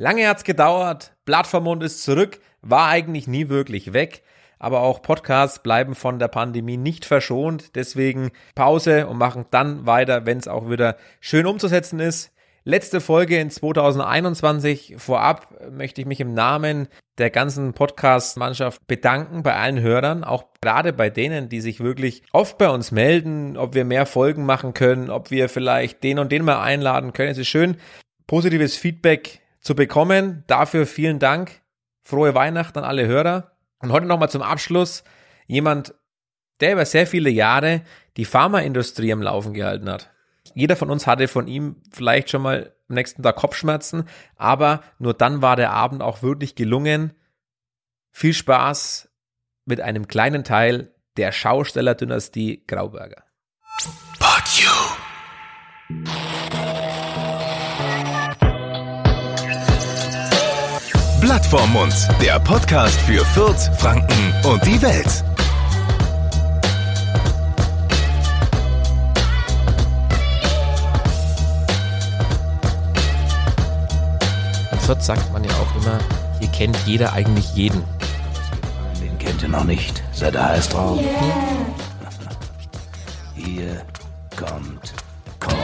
Lange hat's gedauert, Blatt vom Mund ist zurück, war eigentlich nie wirklich weg, aber auch Podcasts bleiben von der Pandemie nicht verschont, deswegen Pause und machen dann weiter, wenn es auch wieder schön umzusetzen ist. Letzte Folge in 2021. Vorab möchte ich mich im Namen der ganzen Podcast-Mannschaft bedanken bei allen Hörern, auch gerade bei denen, die sich wirklich oft bei uns melden, ob wir mehr Folgen machen können, ob wir vielleicht den und den mal einladen können. Es ist schön, positives Feedback zu bekommen. Dafür vielen Dank. Frohe Weihnachten an alle Hörer. Und heute nochmal zum Abschluss jemand, der über sehr viele Jahre die Pharmaindustrie am Laufen gehalten hat. Jeder von uns hatte von ihm vielleicht schon mal am nächsten Tag Kopfschmerzen, aber nur dann war der Abend auch wirklich gelungen. Viel Spaß mit einem kleinen Teil der Schaustellerdynastie Grauberger. But you. Blatt vorm Mund, der Podcast für Fürth, Franken und die Welt. In Fürth sagt man ja auch immer, hier kennt jeder eigentlich jeden. Den kennt ihr noch nicht. Seid ihr heiß drauf? Hier kommt Kort.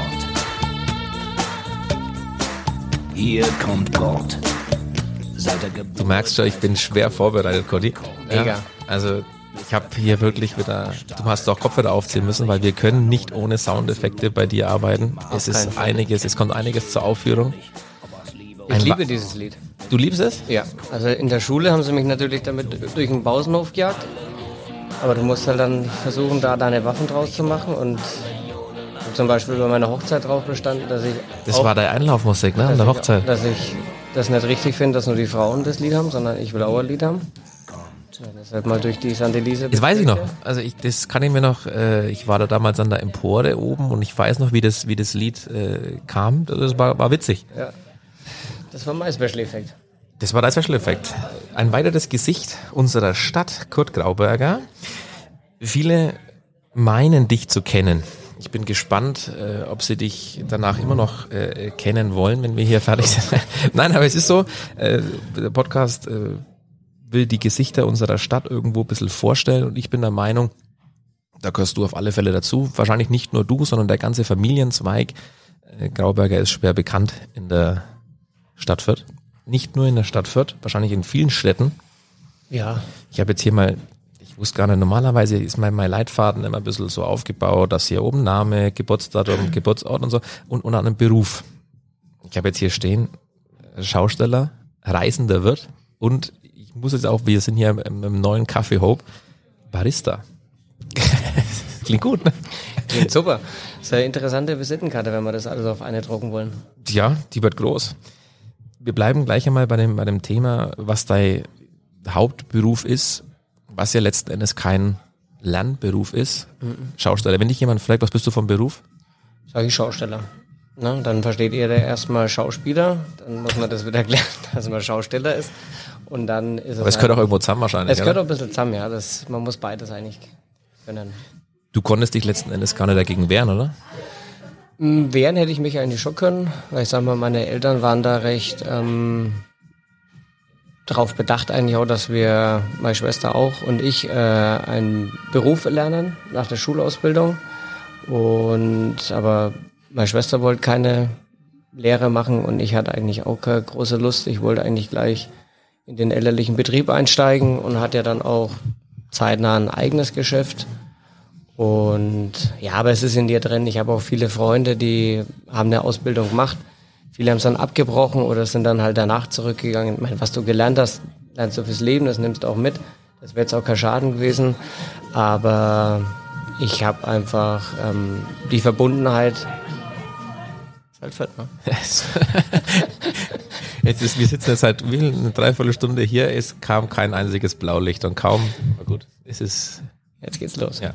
Hier kommt Kort. Du merkst schon, ich bin schwer vorbereitet, Cody. Mega. Ja, also ich habe hier wirklich wieder, du hast auch Kopfhörer aufziehen müssen, weil wir können nicht ohne Soundeffekte bei dir arbeiten. Es ist einiges, es kommt einiges zur Aufführung. Ich liebe dieses Lied. Du liebst es? Ja. Also in der Schule haben sie mich natürlich damit durch den Pausenhof gejagt. Aber du musst halt dann versuchen, da deine Waffen draus zu machen und zum Beispiel bei meiner Hochzeit drauf bestanden, dass ich. Das war deine Einlaufmusik, ne? An der Hochzeit. Ich, dass ich das nicht richtig finde, dass nur die Frauen das Lied haben, sondern ich will auch ein Lied haben. Ja, deshalb mal durch die Sandelise. Das weiß ich noch. Also ich, das kann ich mir noch. Äh, ich war da damals an der Empore oben und ich weiß noch, wie das, wie das Lied äh, kam. Das war, war witzig. Ja. Das war mein Special Effekt. Das war der Special Effekt. Ein weiteres Gesicht unserer Stadt, Kurt Grauberger. Viele meinen dich zu kennen. Ich bin gespannt, äh, ob sie dich danach immer noch äh, kennen wollen, wenn wir hier fertig sind. Nein, aber es ist so, äh, der Podcast äh, will die Gesichter unserer Stadt irgendwo ein bisschen vorstellen und ich bin der Meinung, da gehörst du auf alle Fälle dazu. Wahrscheinlich nicht nur du, sondern der ganze Familienzweig. Äh, Grauberger ist schwer bekannt in der Stadt Fürth. Nicht nur in der Stadt Fürth, wahrscheinlich in vielen Städten. Ja. Ich habe jetzt hier mal ich wusste gar nicht, normalerweise ist mein, mein Leitfaden immer ein bisschen so aufgebaut, dass hier oben Name, Geburtsdatum, Geburtsort und so und unter einem Beruf. Ich habe jetzt hier stehen, Schausteller, Reisender Wirt und ich muss jetzt auch, wir sind hier im, im neuen Café Hope, Barista. Klingt gut, ne? Klingt super. Das ist eine interessante Visitenkarte, wenn wir das alles auf eine drucken wollen. Ja, die wird groß. Wir bleiben gleich einmal bei dem, bei dem Thema, was dein Hauptberuf ist was ja letzten Endes kein Lernberuf ist. Mhm. Schausteller. Wenn dich jemand fragt, was bist du vom Beruf? Sag ich Schausteller. Na, dann versteht ihr erstmal Schauspieler, dann muss man das wieder erklären, dass man Schausteller ist. Und dann ist es. Aber es gehört halt, auch irgendwo zusammen wahrscheinlich. Es gehört auch ein bisschen zusammen, ja. Das, man muss beides eigentlich können. Du konntest dich letzten Endes gar nicht dagegen wehren, oder? Mm, wehren hätte ich mich eigentlich schon können, weil ich sag mal, meine Eltern waren da recht ähm, darauf bedacht eigentlich auch, dass wir, meine Schwester auch und ich, äh, einen Beruf lernen nach der Schulausbildung. Und aber meine Schwester wollte keine Lehre machen und ich hatte eigentlich auch keine große Lust. Ich wollte eigentlich gleich in den elterlichen Betrieb einsteigen und hatte ja dann auch zeitnah ein eigenes Geschäft. Und ja, aber es ist in dir drin. Ich habe auch viele Freunde, die haben eine Ausbildung gemacht Viele haben es dann abgebrochen oder sind dann halt danach zurückgegangen. Ich meine, was du gelernt hast, lernst du fürs Leben, das nimmst du auch mit. Das wäre jetzt auch kein Schaden gewesen. Aber ich habe einfach ähm, die Verbundenheit. Ist halt fett, ne? jetzt ist, wir sitzen jetzt seit wie eine Dreiviertelstunde hier, es kam kein einziges Blaulicht und kaum, aber gut, es ist. Jetzt geht's los. Ja.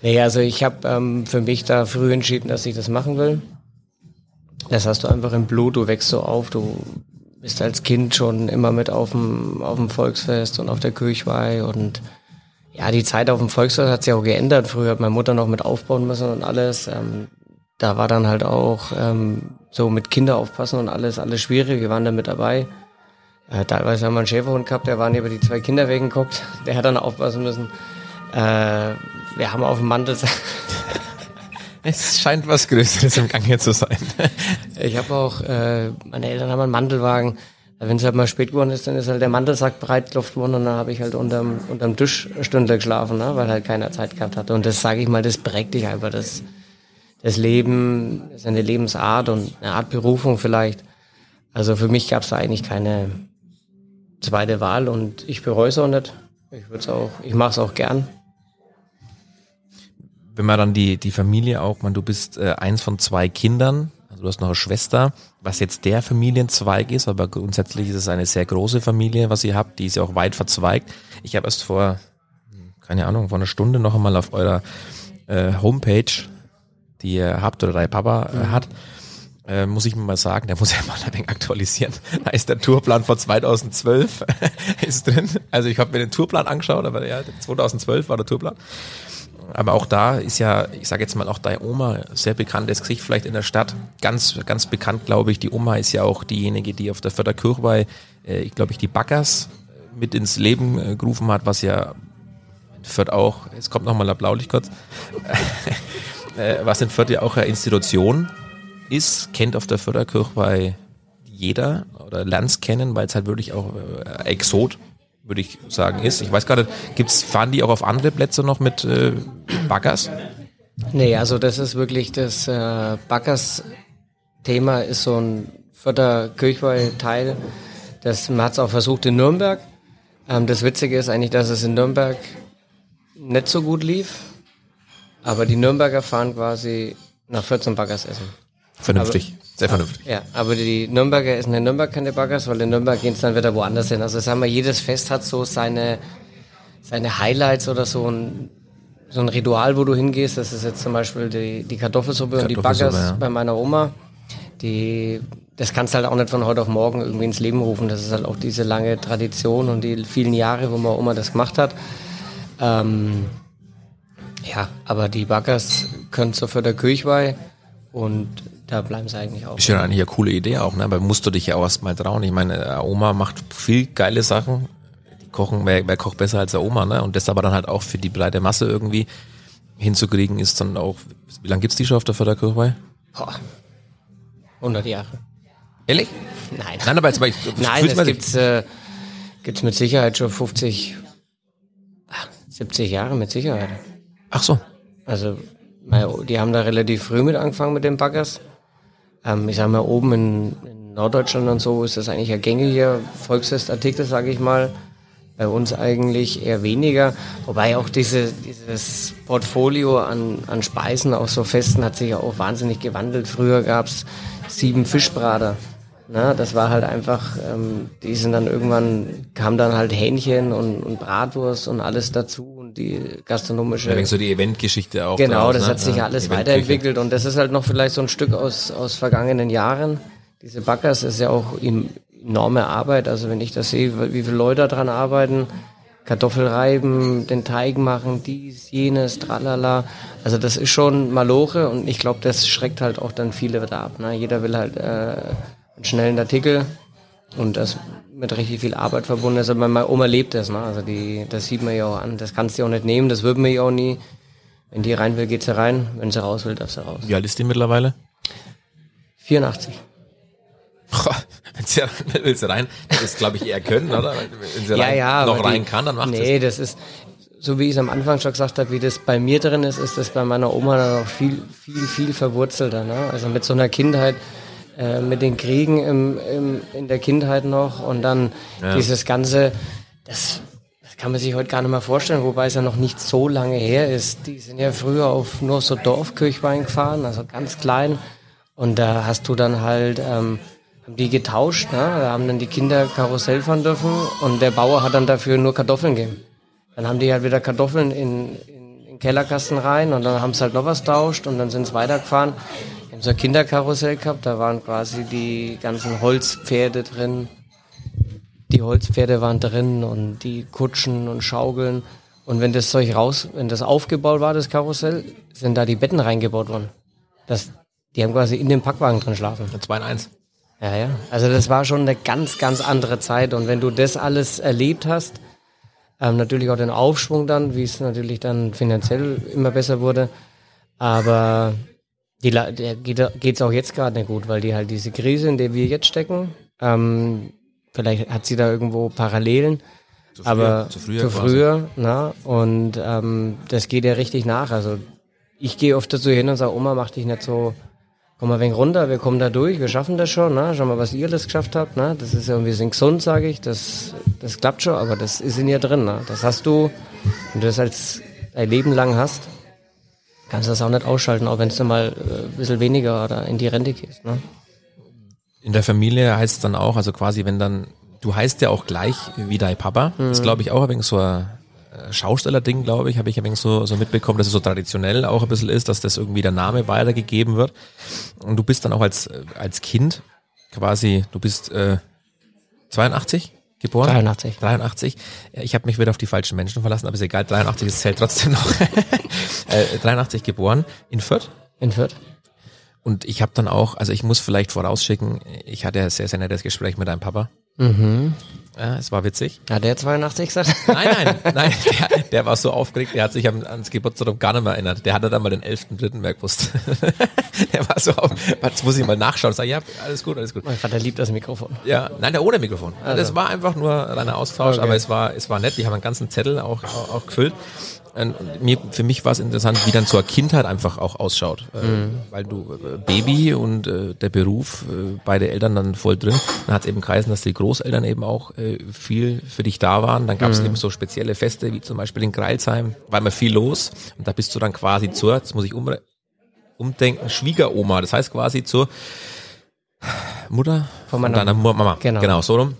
Nee, also ich habe ähm, für mich da früh entschieden, dass ich das machen will. Das hast du einfach im Blut, du wächst so auf, du bist als Kind schon immer mit auf dem, auf dem Volksfest und auf der Kirchweih und ja, die Zeit auf dem Volksfest hat sich auch geändert. Früher hat meine Mutter noch mit aufbauen müssen und alles. Ähm, da war dann halt auch ähm, so mit Kinder aufpassen und alles, alles schwierig. Wir waren da mit dabei. Äh, teilweise haben wir einen Schäferhund gehabt, der waren über die zwei Kinder weggeguckt. Der hat dann aufpassen müssen. Äh, wir haben auf dem Mantel. es scheint was Größeres im Gang hier zu sein. ich habe auch, äh, meine Eltern haben einen Mantelwagen. Wenn es halt mal spät geworden ist, dann ist halt der Mantelsack breitluft worden und dann habe ich halt unterm, unterm Tisch Stunde geschlafen, ne? weil halt keiner Zeit gehabt hatte. Und das sage ich mal, das prägt dich einfach. Das, das Leben ist eine Lebensart und eine Art Berufung vielleicht. Also für mich gab es da eigentlich keine zweite Wahl und ich bereue es auch nicht. Ich würde auch, ich mache es auch gern. Wenn man dann die, die Familie auch, man, du bist äh, eins von zwei Kindern, also du hast noch eine Schwester, was jetzt der Familienzweig ist, aber grundsätzlich ist es eine sehr große Familie, was ihr habt, die ist ja auch weit verzweigt. Ich habe erst vor, keine Ahnung, vor einer Stunde noch einmal auf eurer äh, Homepage, die ihr habt oder dein Papa äh, mhm. hat, äh, muss ich mir mal sagen, der muss ja mal ein wenig aktualisieren. Da ist der Tourplan von 2012 ist drin. Also ich habe mir den Tourplan angeschaut, aber ja, 2012 war der Tourplan. Aber auch da ist ja, ich sage jetzt mal auch deine Oma, sehr bekanntes Gesicht vielleicht in der Stadt. Ganz, ganz bekannt, glaube ich. Die Oma ist ja auch diejenige, die auf der Förderkirchweih, äh, ich glaube ich, die Backers mit ins Leben äh, gerufen hat, was ja in Fürth auch, jetzt kommt nochmal Blaulicht kurz, äh, was in Fürth ja auch eine Institution ist, kennt auf der Förderkirchweih jeder oder lernt es kennen, weil es halt wirklich auch äh, Exot würde ich sagen, ist. Ich weiß gar nicht, gibt's, fahren die auch auf andere Plätze noch mit äh, Baggers? Nee, also das ist wirklich das äh, Baggers-Thema ist so ein Förderkirchweih-Teil. Das, man hat es auch versucht in Nürnberg. Ähm, das Witzige ist eigentlich, dass es in Nürnberg nicht so gut lief. Aber die Nürnberger fahren quasi nach 14 Baggers essen. Vernünftig, aber, sehr vernünftig. Ja, aber die Nürnberger essen in Nürnberg keine Baggers, weil in Nürnberg gehen es dann wieder woanders hin. Also sagen wir, jedes Fest hat so seine, seine Highlights oder so ein, so ein Ritual, wo du hingehst. Das ist jetzt zum Beispiel die, die Kartoffelsuppe, und die Baggers ja. bei meiner Oma. Die, das kannst du halt auch nicht von heute auf morgen irgendwie ins Leben rufen. Das ist halt auch diese lange Tradition und die vielen Jahre, wo meine Oma das gemacht hat. Ähm, ja, aber die Baggers können so für der Kirchweih und da bleiben sie eigentlich auch. Ist ja eigentlich eine coole Idee auch, ne? Aber musst du dich ja auch erstmal trauen. Ich meine, Oma macht viel geile Sachen. Kochen, wer, wer kocht besser als der Oma, ne? Und das aber dann halt auch für die breite Masse irgendwie hinzukriegen, ist dann auch, wie lange gibt's die schon auf der Förderkirchweih? 100 Jahre. Ehrlich? Nein. Nein, aber jetzt mal, Nein, es gibt's, äh, gibt's mit Sicherheit schon 50, 70 Jahre mit Sicherheit. Ach so. Also, die haben da relativ früh mit angefangen mit den Baggers. Ähm, ich sage mal, oben in, in, Norddeutschland und so ist das eigentlich ein gängiger Volksfestartikel, sage ich mal. Bei uns eigentlich eher weniger. Wobei auch diese, dieses Portfolio an, an Speisen auf so Festen hat sich ja auch wahnsinnig gewandelt. Früher gab's sieben Fischbrater. Na, das war halt einfach, ähm, die sind dann irgendwann, kam dann halt Hähnchen und, und Bratwurst und alles dazu und die gastronomische. Ja, so die Eventgeschichte auch. Genau, das ne? hat sich ja alles weiterentwickelt und das ist halt noch vielleicht so ein Stück aus, aus vergangenen Jahren. Diese Backers ist ja auch enorme Arbeit. Also wenn ich das sehe, wie viele Leute daran arbeiten, Kartoffel reiben, den Teig machen, dies, jenes, tralala. Also das ist schon Maloche und ich glaube, das schreckt halt auch dann viele wieder ab. Ne? Jeder will halt äh, einen schnellen Artikel und das mit richtig viel Arbeit verbunden ist. Aber meine Oma lebt das, ne? Also die, das sieht man ja auch an. Das kannst du auch nicht nehmen, das wird mir ja auch nie. Wenn die rein will, geht sie rein. Wenn sie raus will, darf sie raus. Wie alt ist die mittlerweile? 84. wenn sie will sie rein, das ist glaube ich eher können, oder? Wenn sie ja, rein, ja, noch rein die, kann, dann macht Nee, das ist, so wie ich es am Anfang schon gesagt habe, wie das bei mir drin ist, ist das bei meiner Oma dann noch viel, viel, viel verwurzelter. Ne? Also mit so einer Kindheit, äh, mit den Kriegen im, im, in der Kindheit noch und dann ja. dieses ganze, das, das kann man sich heute gar nicht mehr vorstellen, wobei es ja noch nicht so lange her ist. Die sind ja früher auf nur so Dorfkirchwein gefahren, also ganz klein und da hast du dann halt ähm, die getauscht, ne? da haben dann die Kinder Karussell fahren dürfen und der Bauer hat dann dafür nur Kartoffeln gegeben. Dann haben die halt wieder Kartoffeln in, in, in Kellerkasten rein und dann haben sie halt noch was tauscht und dann sind sie weitergefahren haben so ein Kinderkarussell gehabt, da waren quasi die ganzen Holzpferde drin. Die Holzpferde waren drin und die Kutschen und Schaukeln. Und wenn das Zeug raus, wenn das aufgebaut war, das Karussell, sind da die Betten reingebaut worden. Dass die haben quasi in dem Packwagen drin schlafen. 2 in 1. Ja, ja. Also das war schon eine ganz, ganz andere Zeit. Und wenn du das alles erlebt hast, ähm, natürlich auch den Aufschwung dann, wie es natürlich dann finanziell immer besser wurde. Aber die, der geht geht's auch jetzt gerade nicht gut, weil die halt diese Krise, in der wir jetzt stecken, ähm, vielleicht hat sie da irgendwo Parallelen. Zu früher, aber zu früher zu früher, na, und ähm, das geht ja richtig nach. Also ich gehe oft dazu hin und sage, Oma, mach dich nicht so, komm mal ein wenig runter, wir kommen da durch, wir schaffen das schon, ne? schau mal, was ihr alles geschafft habt, ne? das ist ja, wir sind gesund, sage ich, das, das klappt schon, aber das ist in dir drin, ne? das hast du, wenn du das als dein Leben lang hast, kannst du das auch nicht ausschalten, auch wenn du mal äh, ein bisschen weniger oder in die Rente gehst. Ne? In der Familie heißt es dann auch, also quasi, wenn dann, du heißt ja auch gleich wie dein Papa. Das glaube ich auch ein wenig so ein Schausteller-Ding, glaube ich, habe ich ein wenig so, so mitbekommen, dass es so traditionell auch ein bisschen ist, dass das irgendwie der Name weitergegeben wird. Und du bist dann auch als, äh, als Kind quasi, du bist äh, 82 geboren? 83. 83. Ja, Ich habe mich wieder auf die falschen Menschen verlassen, aber ist egal, 83 ist zählt trotzdem noch. äh, 83 geboren in Fürth. In Fürth. Und ich habe dann auch, also ich muss vielleicht vorausschicken, ich hatte ein sehr, sehr nettes Gespräch mit deinem Papa. Mhm. Ja, es war witzig. Hat der 82 gesagt? Nein, nein, nein, der, der war so aufgeregt, der hat sich ans Geburtstag gar nicht mehr erinnert. Der hatte dann mal den 11.3. mehr gewusst. der war so auf, jetzt muss ich mal nachschauen. Sag, ja, alles gut, alles gut. mein Vater liebt das Mikrofon. Ja, nein, der ohne Mikrofon. Das war einfach nur reiner Austausch, Okay. aber es war, es war nett. Die haben einen ganzen Zettel auch, auch gefüllt. Mir, für mich war es interessant, wie dann zur Kindheit einfach auch ausschaut. Äh, weil du äh, Baby und äh, der Beruf, beide Eltern dann voll drin. Dann hat es eben geheißen, dass die Großeltern eben auch viel für dich da waren. Dann gab es eben so spezielle Feste, wie zum Beispiel in Greilsheim, war immer viel los. Und da bist du dann quasi zur, jetzt muss ich um, umdenken, Schwiegeroma. Das heißt quasi zur Mutter Von meiner deiner Mu- Mama. Genau. genau, so rum.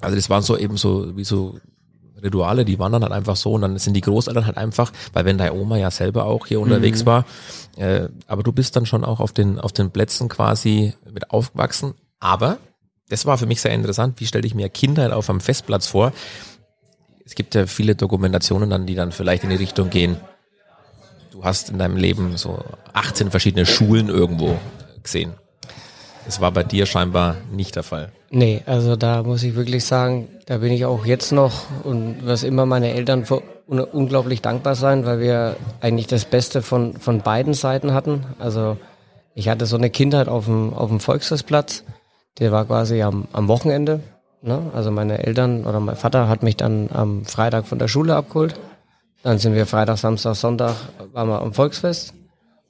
Also das waren so eben so wie so Rituale, die waren dann halt einfach so und dann sind die Großeltern halt einfach, weil wenn deine Oma ja selber auch hier unterwegs war, äh, aber du bist dann schon auch auf den auf den Plätzen quasi mit aufgewachsen. Aber das war für mich sehr interessant. Wie stelle ich mir Kindheit auf einem Festplatz vor? Es gibt ja viele Dokumentationen dann, die dann vielleicht in die Richtung gehen. Du hast in deinem Leben so 18 verschiedene Schulen irgendwo gesehen. Das war bei dir scheinbar nicht der Fall. Nee, also da muss ich wirklich sagen, da bin ich auch jetzt noch und was immer meine Eltern un unglaublich dankbar sein, weil wir eigentlich das Beste von, von beiden Seiten hatten. Also ich hatte so eine Kindheit auf dem, auf dem Volksfestplatz, der war quasi am, am Wochenende. Ne? Also meine Eltern oder mein Vater hat mich dann am Freitag von der Schule abgeholt. Dann sind wir Freitag, Samstag, Sonntag waren wir am Volksfest.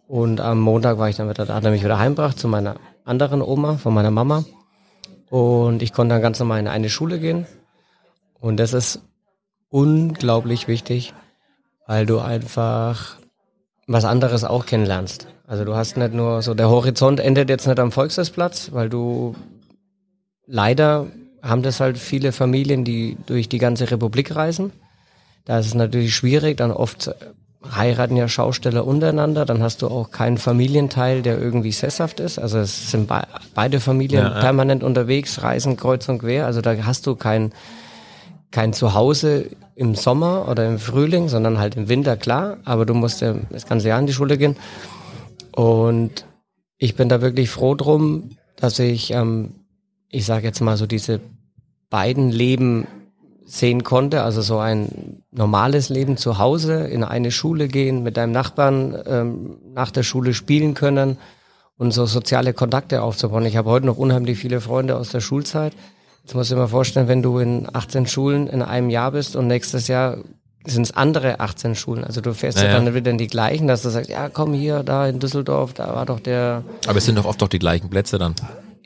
Und am Montag war ich dann wieder, da hat er mich wieder heimgebracht zu meiner anderen Oma, von meiner Mama. Und ich konnte dann ganz normal in eine Schule gehen. Und das ist unglaublich wichtig, weil du einfach was anderes auch kennenlernst. Also du hast nicht nur so, der Horizont endet jetzt nicht am Volksfestplatz, weil du leider haben das halt viele Familien, die durch die ganze Republik reisen. Da ist es natürlich schwierig, dann oft heiraten ja Schausteller untereinander, dann hast du auch keinen Familienteil, der irgendwie sesshaft ist. Also es sind be beide Familien Ja, ja. permanent unterwegs, reisen kreuz und quer. Also da hast du kein, kein Zuhause im Sommer oder im Frühling, sondern halt im Winter, klar. Aber du musst ja das ganze Jahr in die Schule gehen. Und ich bin da wirklich froh drum, dass ich, ähm, ich sage jetzt mal so diese beiden Leben sehen konnte, also so ein normales Leben zu Hause, in eine Schule gehen, mit deinem Nachbarn ähm, nach der Schule spielen können und so soziale Kontakte aufzubauen. Ich habe heute noch unheimlich viele Freunde aus der Schulzeit. Jetzt musst du dir mal vorstellen, wenn du in 18 Schulen in einem Jahr bist und nächstes Jahr sind es andere 18 Schulen. Also du fährst ja, Ja, ja. dann wieder in die gleichen, dass du sagst, ja komm hier, da in Düsseldorf, da war doch der Aber es sind doch oft doch die gleichen Plätze dann.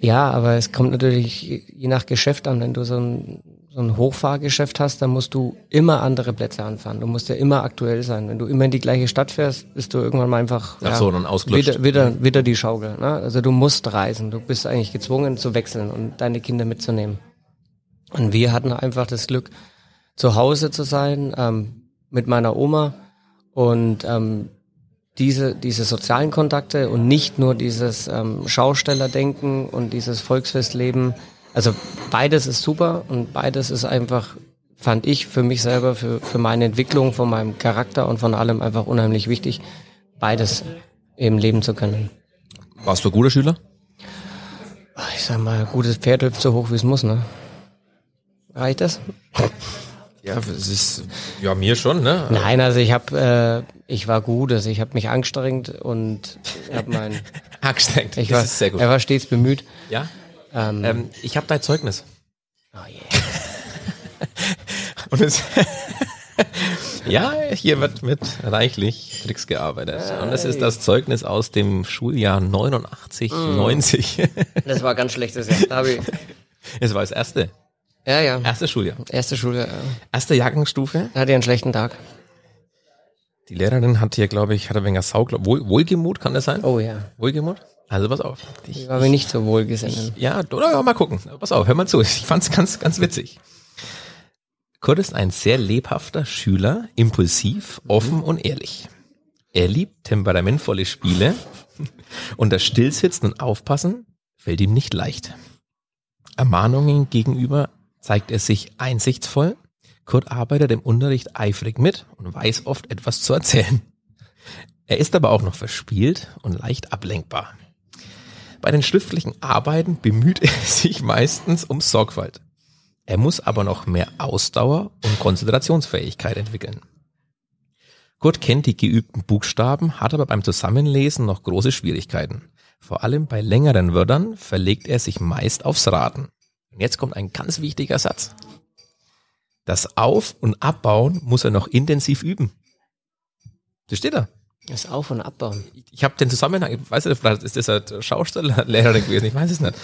Ja, aber es kommt natürlich je nach Geschäft an. Wenn du so ein, so ein Hochfahrgeschäft hast, dann musst du immer andere Plätze anfahren. Du musst ja immer aktuell sein. Wenn du immer in die gleiche Stadt fährst, bist du irgendwann mal einfach Ach so, dann ausgelutscht. wieder, wieder, wieder die Schaukel. Ne? Also du musst reisen. Du bist eigentlich gezwungen zu wechseln und deine Kinder mitzunehmen. Und wir hatten einfach das Glück, zu Hause zu sein, ähm, mit meiner Oma und ähm, diese, diese sozialen Kontakte und nicht nur dieses ähm, Schaustellerdenken und dieses Volksfestleben. Also beides ist super und beides ist einfach, fand ich für mich selber, für, für meine Entwicklung, von meinem Charakter und von allem einfach unheimlich wichtig, beides eben leben zu können. Warst du ein guter Schüler? Ich sag mal, gutes Pferd hüpft so hoch, wie es muss, ne? Reicht das? Ja, es ist ja mir schon, ne? Nein, also ich habe, äh, ich war gut, also ich habe mich angestrengt und habe mein, Angestrengt. ich das war, ist sehr gut. er war stets bemüht. Ja. Ähm, Ähm, ich habe dein Zeugnis. oh yeah. Und es ja, hier wird mit reichlich Tricks gearbeitet. Und es ist das Zeugnis aus dem Schuljahr 89, 90. Das war ganz schlechtes Jahr. Da hab ich, Es war das erste, ja, ja. erste Schuljahr. Erste Schule, ja. Erste Jahrgangsstufe. Da hatte ich einen schlechten Tag. Die Lehrerin hat hier, glaube ich, hat ein wenig Sau, glaub- Wohl, Wohlgemut, kann das sein? Oh ja. Wohlgemut? Also pass auf. Ich, Ich war mir nicht so wohlgesinnt. ja, oder ja, mal gucken. Pass auf, hör mal zu. Ich fand's ganz, ganz witzig. Kurt ist ein sehr lebhafter Schüler, impulsiv, offen und ehrlich. Er liebt temperamentvolle Spiele und das Stillsitzen und Aufpassen fällt ihm nicht leicht. Ermahnungen gegenüber zeigt er sich einsichtsvoll. Kurt arbeitet im Unterricht eifrig mit und weiß oft etwas zu erzählen. Er ist aber auch noch verspielt und leicht ablenkbar. Bei den schriftlichen Arbeiten bemüht er sich meistens um Sorgfalt. Er muss aber noch mehr Ausdauer und Konzentrationsfähigkeit entwickeln. Kurt kennt die geübten Buchstaben, hat aber beim Zusammenlesen noch große Schwierigkeiten. Vor allem bei längeren Wörtern verlegt er sich meist aufs Raten. Und jetzt kommt ein ganz wichtiger Satz. Das Auf- und Abbauen muss er noch intensiv üben. Das steht da. Das Auf- und Abbauen. Ich habe den Zusammenhang, ich weiß nicht, vielleicht ist das halt Schaustellerlehrerin gewesen, ich weiß es nicht.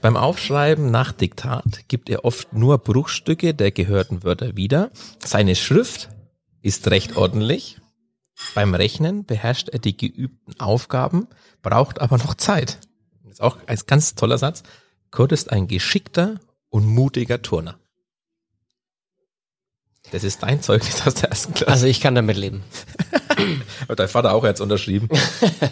Beim Aufschreiben nach Diktat gibt er oft nur Bruchstücke der gehörten Wörter wieder. Seine Schrift ist recht ordentlich. Beim Rechnen beherrscht er die geübten Aufgaben, braucht aber noch Zeit. Das ist auch ein ganz toller Satz. Kurt ist ein geschickter und mutiger Turner. Das ist dein Zeugnis aus der ersten Klasse. Also ich kann damit leben. Hat dein Vater auch jetzt unterschrieben.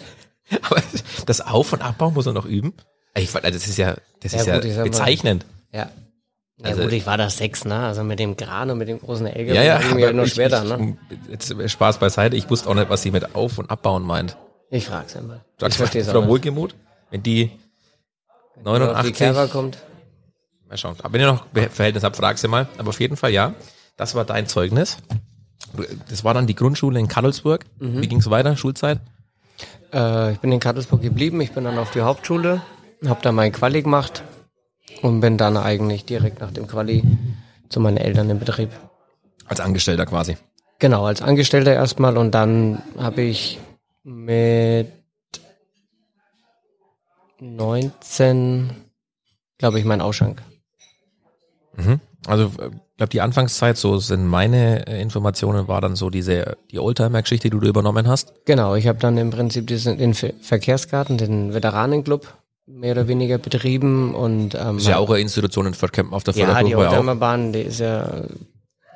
Aber das Auf- und Abbau muss er noch üben. Ich, also das ist ja, das Ja, ist ja gut, ich sag mal- bezeichnend. Ja. Ja Also- gut, ich war da sechs, ne? Also mit dem Kran und mit dem großen LKW Ja, ja, ich mir nur ich, schwer da, ich, ne? jetzt Spaß beiseite. Ich wusste auch nicht, was sie mit Auf- und Abbauen meint. Ich frag's einmal. Ich Sagst verstehe du, es auch. Wohlgemut, wenn die 89, Kerber kommt. mal schauen, wenn ihr noch Verhältnis habt, frag sie mal. Aber auf jeden Fall, ja, das war dein Zeugnis. Das war dann die Grundschule in Kadelsburg. Mhm. Wie ging's weiter, Schulzeit? Äh, ich bin in Kattelsburg geblieben, ich bin dann auf die Hauptschule, habe da mein Quali gemacht und bin dann eigentlich direkt nach dem Quali zu meinen Eltern im Betrieb. Als Angestellter quasi. Genau, als Angestellter erstmal und dann habe ich mit 19, glaube ich, meinen Ausschank. Mhm. Also ich glaube, die Anfangszeit, so sind meine äh, Informationen, war dann so diese die Oldtimer-Geschichte, die du übernommen hast. Genau, ich habe dann im Prinzip diesen, den Ver- Verkehrsgarten, den Veteranenclub mehr oder weniger betrieben und ähm, ist ja auch eine Institution in Verkämpfen auf der ja, die. Oldtimerbahn, die ist ja,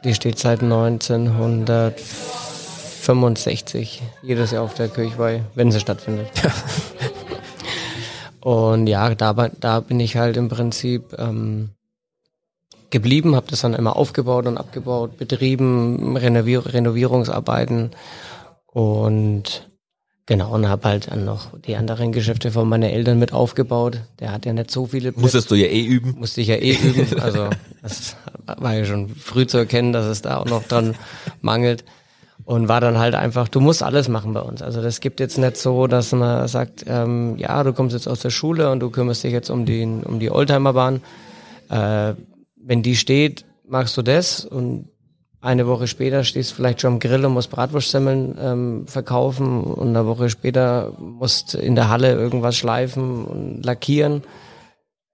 die steht seit 1965 jedes Jahr auf der Kirchweih, wenn sie stattfindet. und ja, da, da bin ich halt im Prinzip ähm, geblieben, habe das dann immer aufgebaut und abgebaut, betrieben, Renovier Renovierungsarbeiten und genau, und habe halt dann noch die anderen Geschäfte von meinen Eltern mit aufgebaut. Der hat ja nicht so viele Plätze Musstest du ja eh üben. musste ich ja eh üben. Also das war ja schon früh zu erkennen, dass es da auch noch dran mangelt. Und war dann halt einfach, du musst alles machen bei uns. Also das gibt jetzt nicht so, dass man sagt, ähm, ja, du kommst jetzt aus der Schule und du kümmerst dich jetzt um die, um die Oldtimerbahn. Äh, wenn die steht, machst du das und eine Woche später stehst du vielleicht schon am Grill und musst Bratwurstsemmeln ähm, verkaufen und eine Woche später musst in der Halle irgendwas schleifen und lackieren.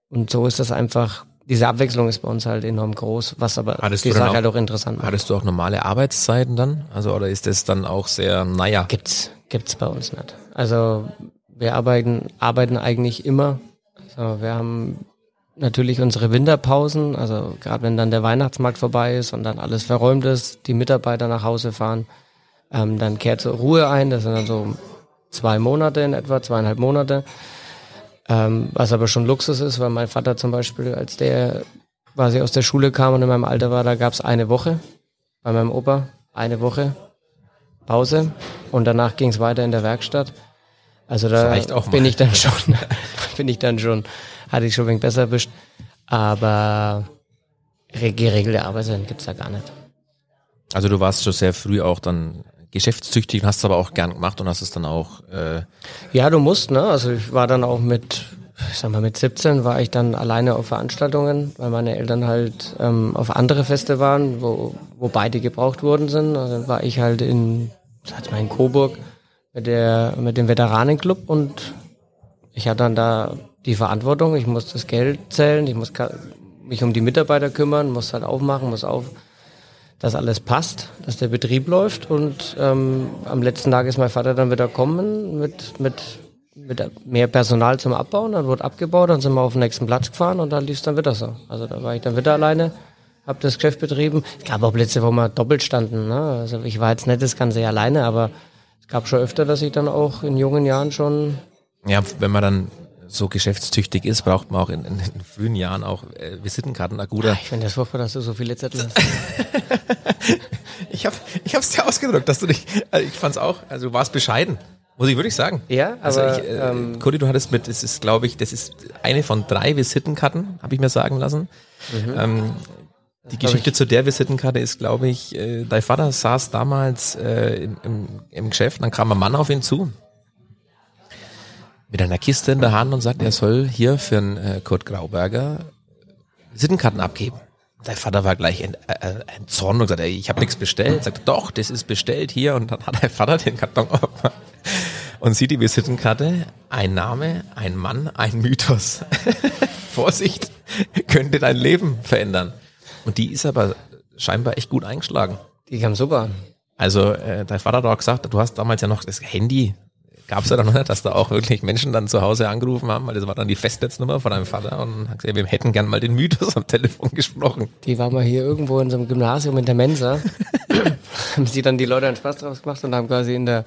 Und so ist das einfach, diese Abwechslung ist bei uns halt enorm groß, was aber Hattest die Sache auch- halt auch interessant macht. Hattest du auch normale Arbeitszeiten dann? Also oder ist das dann auch sehr, naja, Gibt's, gibt's bei uns nicht. Also wir arbeiten, arbeiten eigentlich immer. Also wir haben natürlich unsere Winterpausen, also gerade wenn dann der Weihnachtsmarkt vorbei ist und dann alles verräumt ist, die Mitarbeiter nach Hause fahren, ähm, dann kehrt so Ruhe ein. Das sind dann so zwei Monate in etwa, zweieinhalb Monate. Ähm, was aber schon Luxus ist, weil mein Vater zum Beispiel, als der quasi aus der Schule kam und in meinem Alter war, da gab's eine Woche. Bei meinem Opa eine Woche Pause und danach ging es weiter in der Werkstatt. Also da bin ich dann schon, bin ich dann schon, hatte ich schon ein wenig besser erwischt. Aber re- geregelte Arbeitszeiten gibt's da gar nicht. Also du warst schon sehr früh auch dann geschäftstüchtig, hast es aber auch gern gemacht und hast es dann auch äh, Ja, du musst, ne? Also ich war dann auch mit, ich sag mal, mit 17 war ich dann alleine auf Veranstaltungen, weil meine Eltern halt ähm, auf andere Feste waren, wo, wo beide gebraucht worden sind. Also war ich halt in, sag mal, in Coburg mit der, mit dem Veteranenclub und ich hatte dann da die Verantwortung. Ich muss das Geld zählen, ich muss mich um die Mitarbeiter kümmern, muss halt aufmachen, muss auf, dass alles passt, dass der Betrieb läuft. Und ähm, am letzten Tag ist mein Vater dann wieder kommen mit, mit, mit mehr Personal zum Abbauen. Dann wurde abgebaut, dann sind wir auf den nächsten Platz gefahren und dann lief es dann wieder so. Also da war ich dann wieder alleine, habe das Geschäft betrieben. Es gab auch Plätze, wo wir doppelt standen. Ne? Also ich war jetzt nicht das Ganze alleine, aber es gab schon öfter, dass ich dann auch in jungen Jahren schon Ja, wenn man dann so geschäftstüchtig ist, braucht man auch in, in, in frühen Jahren auch äh, Visitenkarten. Na gut, Ich finde das furchtbar, dass du so viele Zettel hast. ich habe ich hab's dir ausgedrückt, dass du dich, also ich fand's auch, also du warst bescheiden, muss ich wirklich sagen. Ja, also aber, ich, äh, ähm, Cody, du hattest mit, es ist glaube ich, das ist eine von drei Visitenkarten, habe ich mir sagen lassen. Ähm, die Geschichte zu der Visitenkarte ist, glaube ich, äh, dein Vater saß damals äh, im, im, im Geschäft, dann kam ein Mann auf ihn zu mit einer Kiste in der Hand und sagt, er soll hier für einen äh, Kurt Grauberger Visitenkarten abgeben. Dein Vater war gleich ent, äh, äh, entzornt und gesagt, ey, ich habe nichts bestellt. Sagt, doch, das ist bestellt hier. Und dann hat dein Vater den Karton aufgemacht und sieht die Visitenkarte. Ein Name, ein Mann, ein Mythos. Vorsicht, könnte dein Leben verändern. Und die ist aber scheinbar echt gut eingeschlagen. Die kam super. Also äh, dein Vater hat auch gesagt, du hast damals ja noch das Handy, gab es ja dann dass da auch wirklich Menschen dann zu Hause angerufen haben, weil das war dann die Festnetznummer von deinem Vater und hat gesagt, wir hätten gern mal den Mythos am Telefon gesprochen. Die war mal hier irgendwo in so einem Gymnasium in der Mensa. haben sie dann die Leute einen Spaß draus gemacht und haben quasi in der,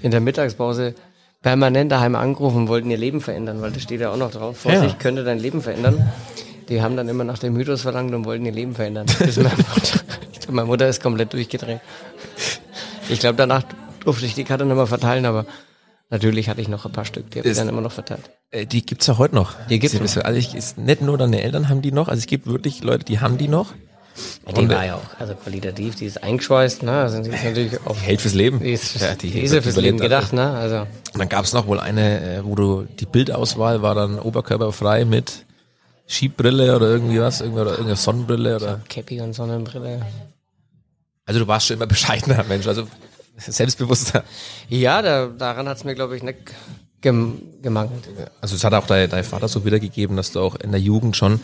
in der Mittagspause permanent daheim angerufen und wollten ihr Leben verändern, weil das steht ja auch noch drauf. Vorsicht, Ja. könnte dein Leben verändern. Die haben dann immer nach dem Mythos verlangt und wollten ihr Leben verändern. Meine, Mutter, meine Mutter ist komplett durchgedreht. Ich glaube, danach durfte ich die Karte nicht mehr verteilen, aber natürlich hatte ich noch ein paar Stück, die habe ich Ist- dann immer noch verteilt. Äh, die gibt's ja heute noch. Die gibt's Sie- Also ich, ist nicht nur deine Eltern haben die noch, also es gibt wirklich Leute, die haben die noch. Ja, die Und, war ja auch, also qualitativ, die ist eingeschweißt, ne? Also die ist natürlich auch Die hält fürs Leben. Die ist, Ja, die, ist ja fürs Leben gedacht, ne? Also Und dann gab's noch wohl eine, äh, wo du die Bildauswahl war dann oberkörperfrei mit Skibrille oder irgendwie was, irgendwie, oder irgendeine Sonnenbrille oder. Cappy und Sonnenbrille. Also du warst schon immer bescheidener Mensch, also selbstbewusster. Ja, da, daran hat's mir, glaube ich, nicht gem gemangelt. Also es hat auch dein, dein Vater so wiedergegeben, dass du auch in der Jugend schon,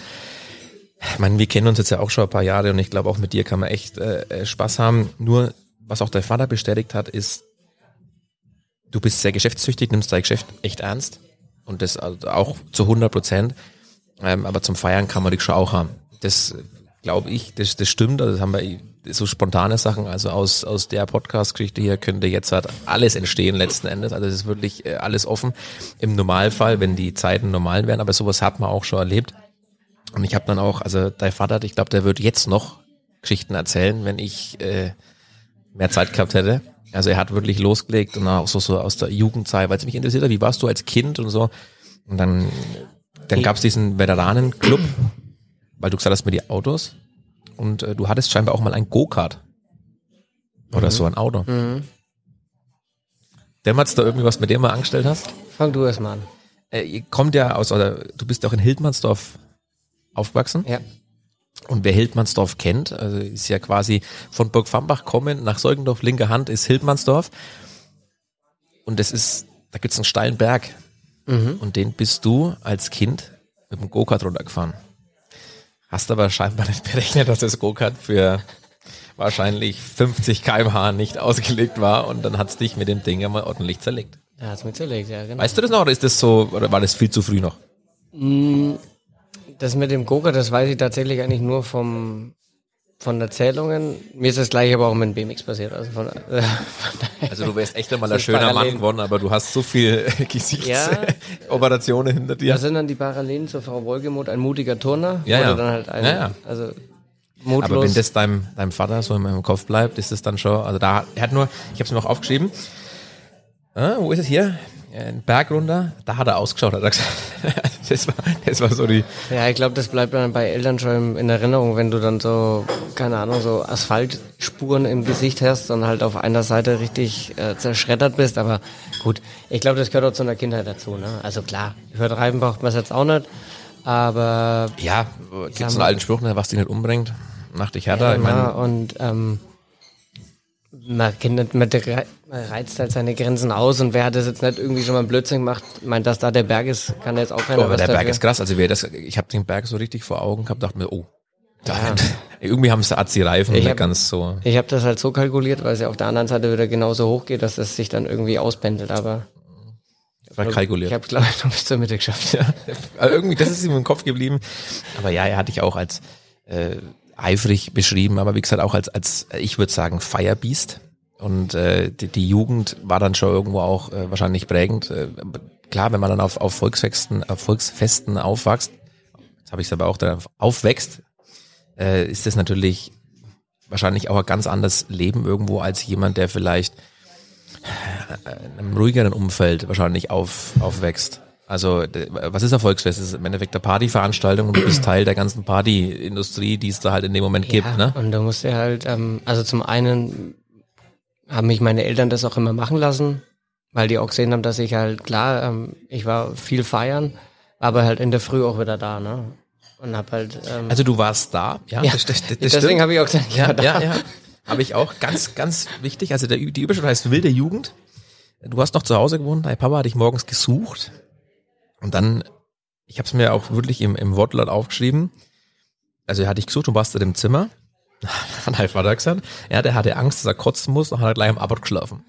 ich meine, wir kennen uns jetzt ja auch schon ein paar Jahre und ich glaube auch mit dir kann man echt äh, äh, Spaß haben. Nur, was auch dein Vater bestätigt hat, ist, du bist sehr geschäftstüchtig, nimmst dein Geschäft echt ernst und das also auch zu 100 Prozent. Ähm, aber zum Feiern kann man dich schon auch haben. Das glaube ich, das, das stimmt. Also das haben wir so spontane Sachen. Also aus, aus der Podcast-Geschichte hier könnte jetzt halt alles entstehen letzten Endes. Also es ist wirklich äh, alles offen. Im Normalfall, wenn die Zeiten normal wären, aber sowas hat man auch schon erlebt. Und ich habe dann auch, also dein Vater, ich glaube, der wird jetzt noch Geschichten erzählen, wenn ich äh, mehr Zeit gehabt hätte. Also er hat wirklich losgelegt und auch so, so aus der Jugendzeit, weil es mich interessiert hat, wie warst du als Kind und so. Und dann, dann gab es diesen Veteranenclub, weil du gesagt hast mit die Autos. Und äh, du hattest scheinbar auch mal ein Go-Kart. Oder so ein Auto. Dämmert's da irgendwie was, mit dem du angestellt hast? Fang du erst mal an. Äh, ihr kommt ja aus, oder du bist ja auch in Hildmannsdorf aufgewachsen. Ja. Und wer Hildmannsdorf kennt, also ist ja quasi von Burg Fambach kommen, nach Seugendorf, linke Hand ist Hildmannsdorf. Und das ist, da gibt's einen steilen Berg. Und den bist du als Kind mit dem Go-Kart runtergefahren. Hast aber scheinbar nicht berechnet, dass das Go-Kart für wahrscheinlich 50 kmh nicht ausgelegt war und dann hat's dich mit dem Ding einmal ordentlich zerlegt. Da hat's mir zerlegt, ja, genau. Weißt du das noch oder ist das so, oder war das viel zu früh noch? Das mit dem Goga, das weiß ich tatsächlich eigentlich nur vom, von Erzählungen. Mir ist das gleiche aber auch mit dem BMX passiert. Also von, äh, von Also du wärst echt einmal ein Das schöner Mann parallel. geworden, aber du hast so viel Ja. Gesichtsoperationen hinter dir. Da sind dann die Parallelen zur Frau Wolgemuth, ein mutiger Turner. Ja, ja. Dann halt ein, Ja, ja. Also mutlos. Aber wenn das deinem, deinem Vater so in meinem Kopf bleibt, ist es dann schon, also da, er hat nur, ich habe es mir noch aufgeschrieben, ah, wo ist es hier? Einen Berg runter, da hat er ausgeschaut, hat er gesagt. das, war, das war so die. Ja, ich glaube, das bleibt dann bei Eltern schon in Erinnerung, wenn du dann so, keine Ahnung, so Asphaltspuren im Gesicht hast und halt auf einer Seite richtig äh, zerschreddert bist. Aber gut, ich glaube, das gehört auch zu einer Kindheit dazu. Ne? Also klar, übertreiben braucht man es jetzt auch nicht. Aber Ja, gibt es einen alten Spruch, ne, was dich nicht umbringt, macht dich härter. ja, ich meine, und ähm, man, kennt, man rei- man reizt halt seine Grenzen aus und wer hat das jetzt nicht irgendwie schon mal einen Blödsinn gemacht, meint, dass da der Berg ist, kann jetzt auch keiner oh, aber der Berg dafür. ist krass. Also wer das, ich habe den Berg so richtig vor Augen gehabt, dachte mir, oh, da, irgendwie haben sie die Reifen Ich nicht hab- ganz so. Ich habe das halt so kalkuliert, weil es ja auf der anderen Seite wieder genauso hoch geht, dass es sich dann irgendwie auspendelt, aber Verkalkuliert. ich habe glaube ich noch bis zur Mitte geschafft. Also irgendwie, das ist ihm im Kopf geblieben. Aber ja, er hatte ich auch als äh, eifrig beschrieben, aber wie gesagt auch als, als ich würde sagen, Firebeast. Und äh, die, die Jugend war dann schon irgendwo auch äh, wahrscheinlich prägend. Äh, klar, wenn man dann auf, auf Volksfesten, auf Volksfesten aufwächst, jetzt habe ich es aber auch da aufwächst, äh, ist das natürlich wahrscheinlich auch ein ganz anderes Leben irgendwo als jemand, der vielleicht in einem ruhigeren Umfeld wahrscheinlich auf, aufwächst. Also was ist ein Volksfest? Das ist im Endeffekt eine Partyveranstaltung und du bist Teil der ganzen Partyindustrie, die es da halt in dem Moment gibt. ja, Ne? Und da musste halt, ähm, also zum einen haben mich meine Eltern das auch immer machen lassen, weil die auch gesehen haben, dass ich halt, klar, ähm, ich war viel feiern, aber halt in der Früh auch wieder da, ne? Und hab halt, ähm, Also du warst da, ja, ja, das, das, das deswegen habe ich auch gesagt, ich ja, war da. ja, ja. Habe ich auch ganz, ganz wichtig. Also der, die Überschrift heißt wilde Jugend. Du hast noch zu Hause gewohnt, dein Papa hat dich morgens gesucht. Und dann, ich habe es mir auch wirklich im, im Wortlaut aufgeschrieben. Also er hat dich gesucht und warst in dem Zimmer. Hat halt Vater gesagt. Ja, der hatte Angst, dass er kotzen muss und hat gleich am Abort geschlafen.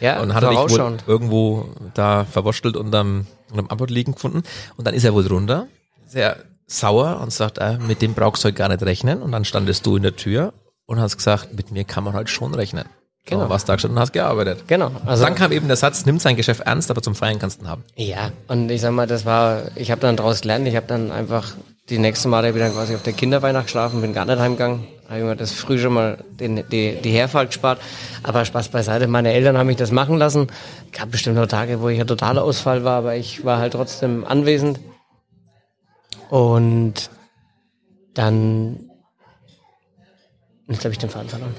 Ja, Und hat er dich wohl irgendwo da verwurschtelt unterm, unterm Abort liegen gefunden. Und dann ist er wohl runter, sehr sauer und sagt, äh, mit dem brauchst du heute gar nicht rechnen. Und dann standest du in der Tür und hast gesagt, mit mir kann man halt schon rechnen. Genau. Warst da gestanden und hast gearbeitet. Genau. Also Dann kam eben der Satz, nimm sein Geschäft ernst, aber zum Feiern kannst du ihn haben. Ja, und ich sag mal, das war, ich habe dann daraus gelernt, ich habe dann einfach die nächsten Male wieder quasi auf der Kinderweihnacht geschlafen, bin gar nicht heimgegangen, habe ich mir das früh schon mal den, die, die Herfahrt gespart, aber Spaß beiseite, meine Eltern haben mich das machen lassen, gab bestimmt noch Tage, wo ich ein totaler Ausfall war, aber ich war halt trotzdem anwesend und dann, jetzt habe ich den Faden verloren.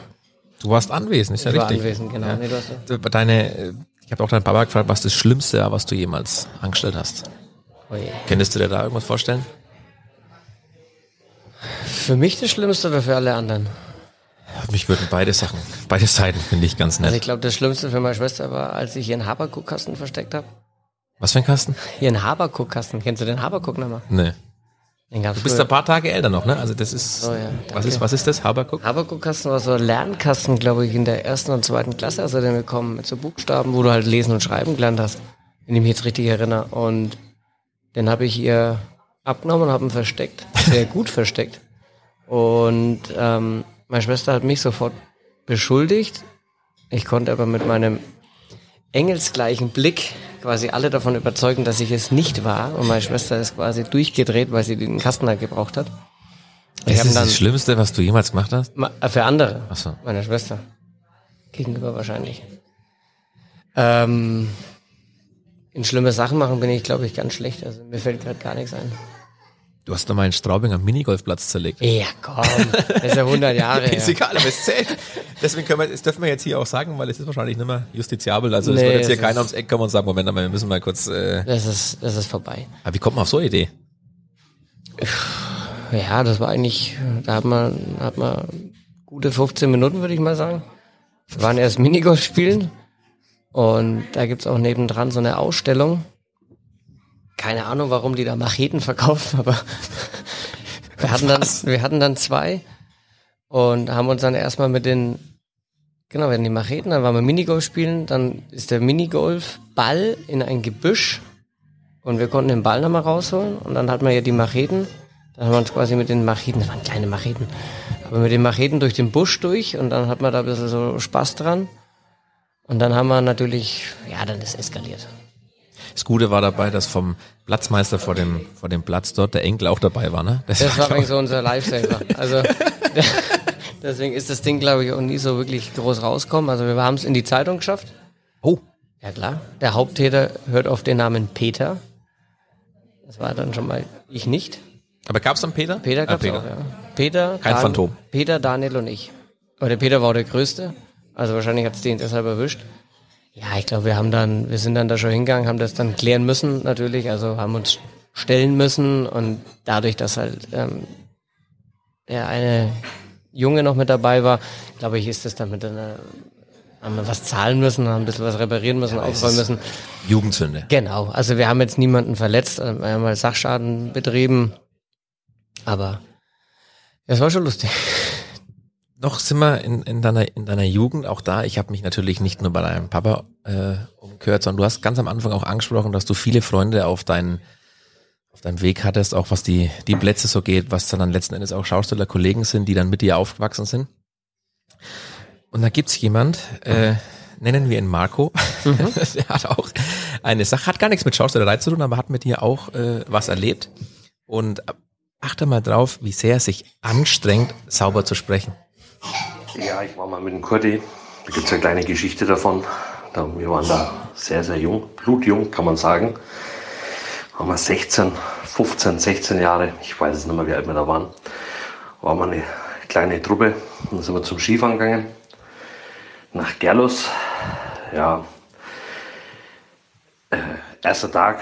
Du warst anwesend, ist ja Ich war richtig. anwesend, genau. Ja. Nee, du hast Deine, ich habe auch deinen Papa gefragt, was das Schlimmste war, was du jemals angestellt hast. Oh je. Könntest du dir da irgendwas vorstellen? Für mich das Schlimmste oder für alle anderen? Mich würden beide Sachen, beide Seiten finde ich ganz Also ich nett. glaube, das Schlimmste für meine Schwester war, als ich ihren Haberkuckkasten versteckt habe. Was für ein Kasten? Ihren Haberkuckkasten. Kennst du den Haberkuck nochmal? Nee. Du bist ein paar Tage älter noch, ne? Also das ist, So, ja, was ist, was ist das? Haberguck? Haberkuckkasten war so ein Lernkasten, glaube ich, in der ersten und zweiten Klasse, als er den bekommen, mit so Buchstaben, wo du halt lesen und schreiben gelernt hast, wenn ich mich jetzt richtig erinnere. Und den habe ich ihr abgenommen und habe ihn versteckt, sehr gut versteckt. Und ähm, meine Schwester hat mich sofort beschuldigt. Ich konnte aber mit meinem engelsgleichen Blick quasi alle davon überzeugen, dass ich es nicht war. Und meine Schwester ist quasi durchgedreht, weil sie den Kasten halt gebraucht hat. Ich Das hab ihn ist das Schlimmste, was du jemals gemacht hast? Äh, Für andere. Ach so. Meiner Schwester. Gegenüber wahrscheinlich. Ähm, in schlimme Sachen machen bin ich, glaube ich, ganz schlecht. Also mir fällt gerade gar nichts ein. Du hast doch mal einen Straubinger Minigolfplatz zerlegt. Ja, komm. Das ist ja 100 Jahre Ist egal, aber es zählt. Deswegen können wir, das dürfen wir jetzt hier auch sagen, weil es ist wahrscheinlich nicht mehr justiziabel. Also es Nee, wird jetzt hier keiner ums Eck kommen und sagen, Moment mal, wir müssen mal kurz, äh, Das ist, das ist vorbei. aber wie kommt man auf so eine Idee? Ja, das war eigentlich, da hat man, hat man gute 15 Minuten, würde ich mal sagen. Wir waren erst Minigolf spielen und da gibt's auch nebendran so eine Ausstellung. Keine Ahnung, warum die da Macheten verkaufen, aber wir hatten dann, wir hatten dann zwei und haben uns dann erstmal mit den, genau, wir hatten die Macheten, dann waren wir Minigolf spielen, dann ist der Minigolfball in ein Gebüsch und wir konnten den Ball nochmal rausholen und dann hatten wir ja die Macheten. Dann haben wir uns quasi mit den Macheten, das waren kleine Macheten, aber mit den Macheten durch den Busch durch und dann hat man da ein bisschen so Spaß dran. Und dann haben wir natürlich, ja, dann ist eskaliert. Das Gute war dabei, dass vom Platzmeister vor dem, vor dem Platz dort der Enkel auch dabei war, ne? Das war glaub übrigens so unser Lifesaver. Also deswegen ist das Ding, glaube ich, auch nie so wirklich groß rauskommen. Also wir haben es in die Zeitung geschafft. Oh, Ja klar, der Haupttäter hört auf den Namen Peter. Das war dann schon mal ich nicht. Aber gab es dann Peter? Peter gab's Ah, Peter. auch, ja. Peter, Kein Phantom. Peter, Daniel und ich. Aber der Peter war auch der Größte. Also wahrscheinlich hat es den deshalb erwischt. Ja, ich glaube, wir haben dann, wir sind dann da schon hingegangen, haben das dann klären müssen natürlich, also haben uns stellen müssen und dadurch, dass halt ähm, der eine Junge noch mit dabei war, glaube ich, ist das dann mit einer, haben wir was zahlen müssen, haben ein bisschen was reparieren müssen, aufräumen müssen. Jugendsünde. Genau, also wir haben jetzt niemanden verletzt, äh, wir haben mal Sachschaden betrieben, aber es war schon lustig. Noch sind wir in, in, deiner, in deiner Jugend, auch da, ich habe mich natürlich nicht nur bei deinem Papa äh, umgehört, sondern du hast ganz am Anfang auch angesprochen, dass du viele Freunde auf deinen auf deinem Weg hattest, auch was die, die Plätze so geht, was dann, dann letzten Endes auch Schaustellerkollegen sind, die dann mit dir aufgewachsen sind. Und da gibt's jemand, äh, nennen wir ihn Marco, der hat auch eine Sache, hat gar nichts mit Schaustellerei zu tun, aber hat mit dir auch äh, was erlebt. Und achte mal drauf, wie sehr er sich anstrengt, sauber zu sprechen. Ja, ich war mal mit dem Kurti. Da gibt's eine kleine Geschichte davon. Da, wir waren da sehr, sehr jung, blutjung, kann man sagen. Waren wir 16, 15, 16 Jahre. Ich weiß es nicht mehr, wie alt wir da waren. War mal eine kleine Truppe. Und sind wir zum Skifahren gegangen. Nach Gerlus. Ja. Äh, erster Tag.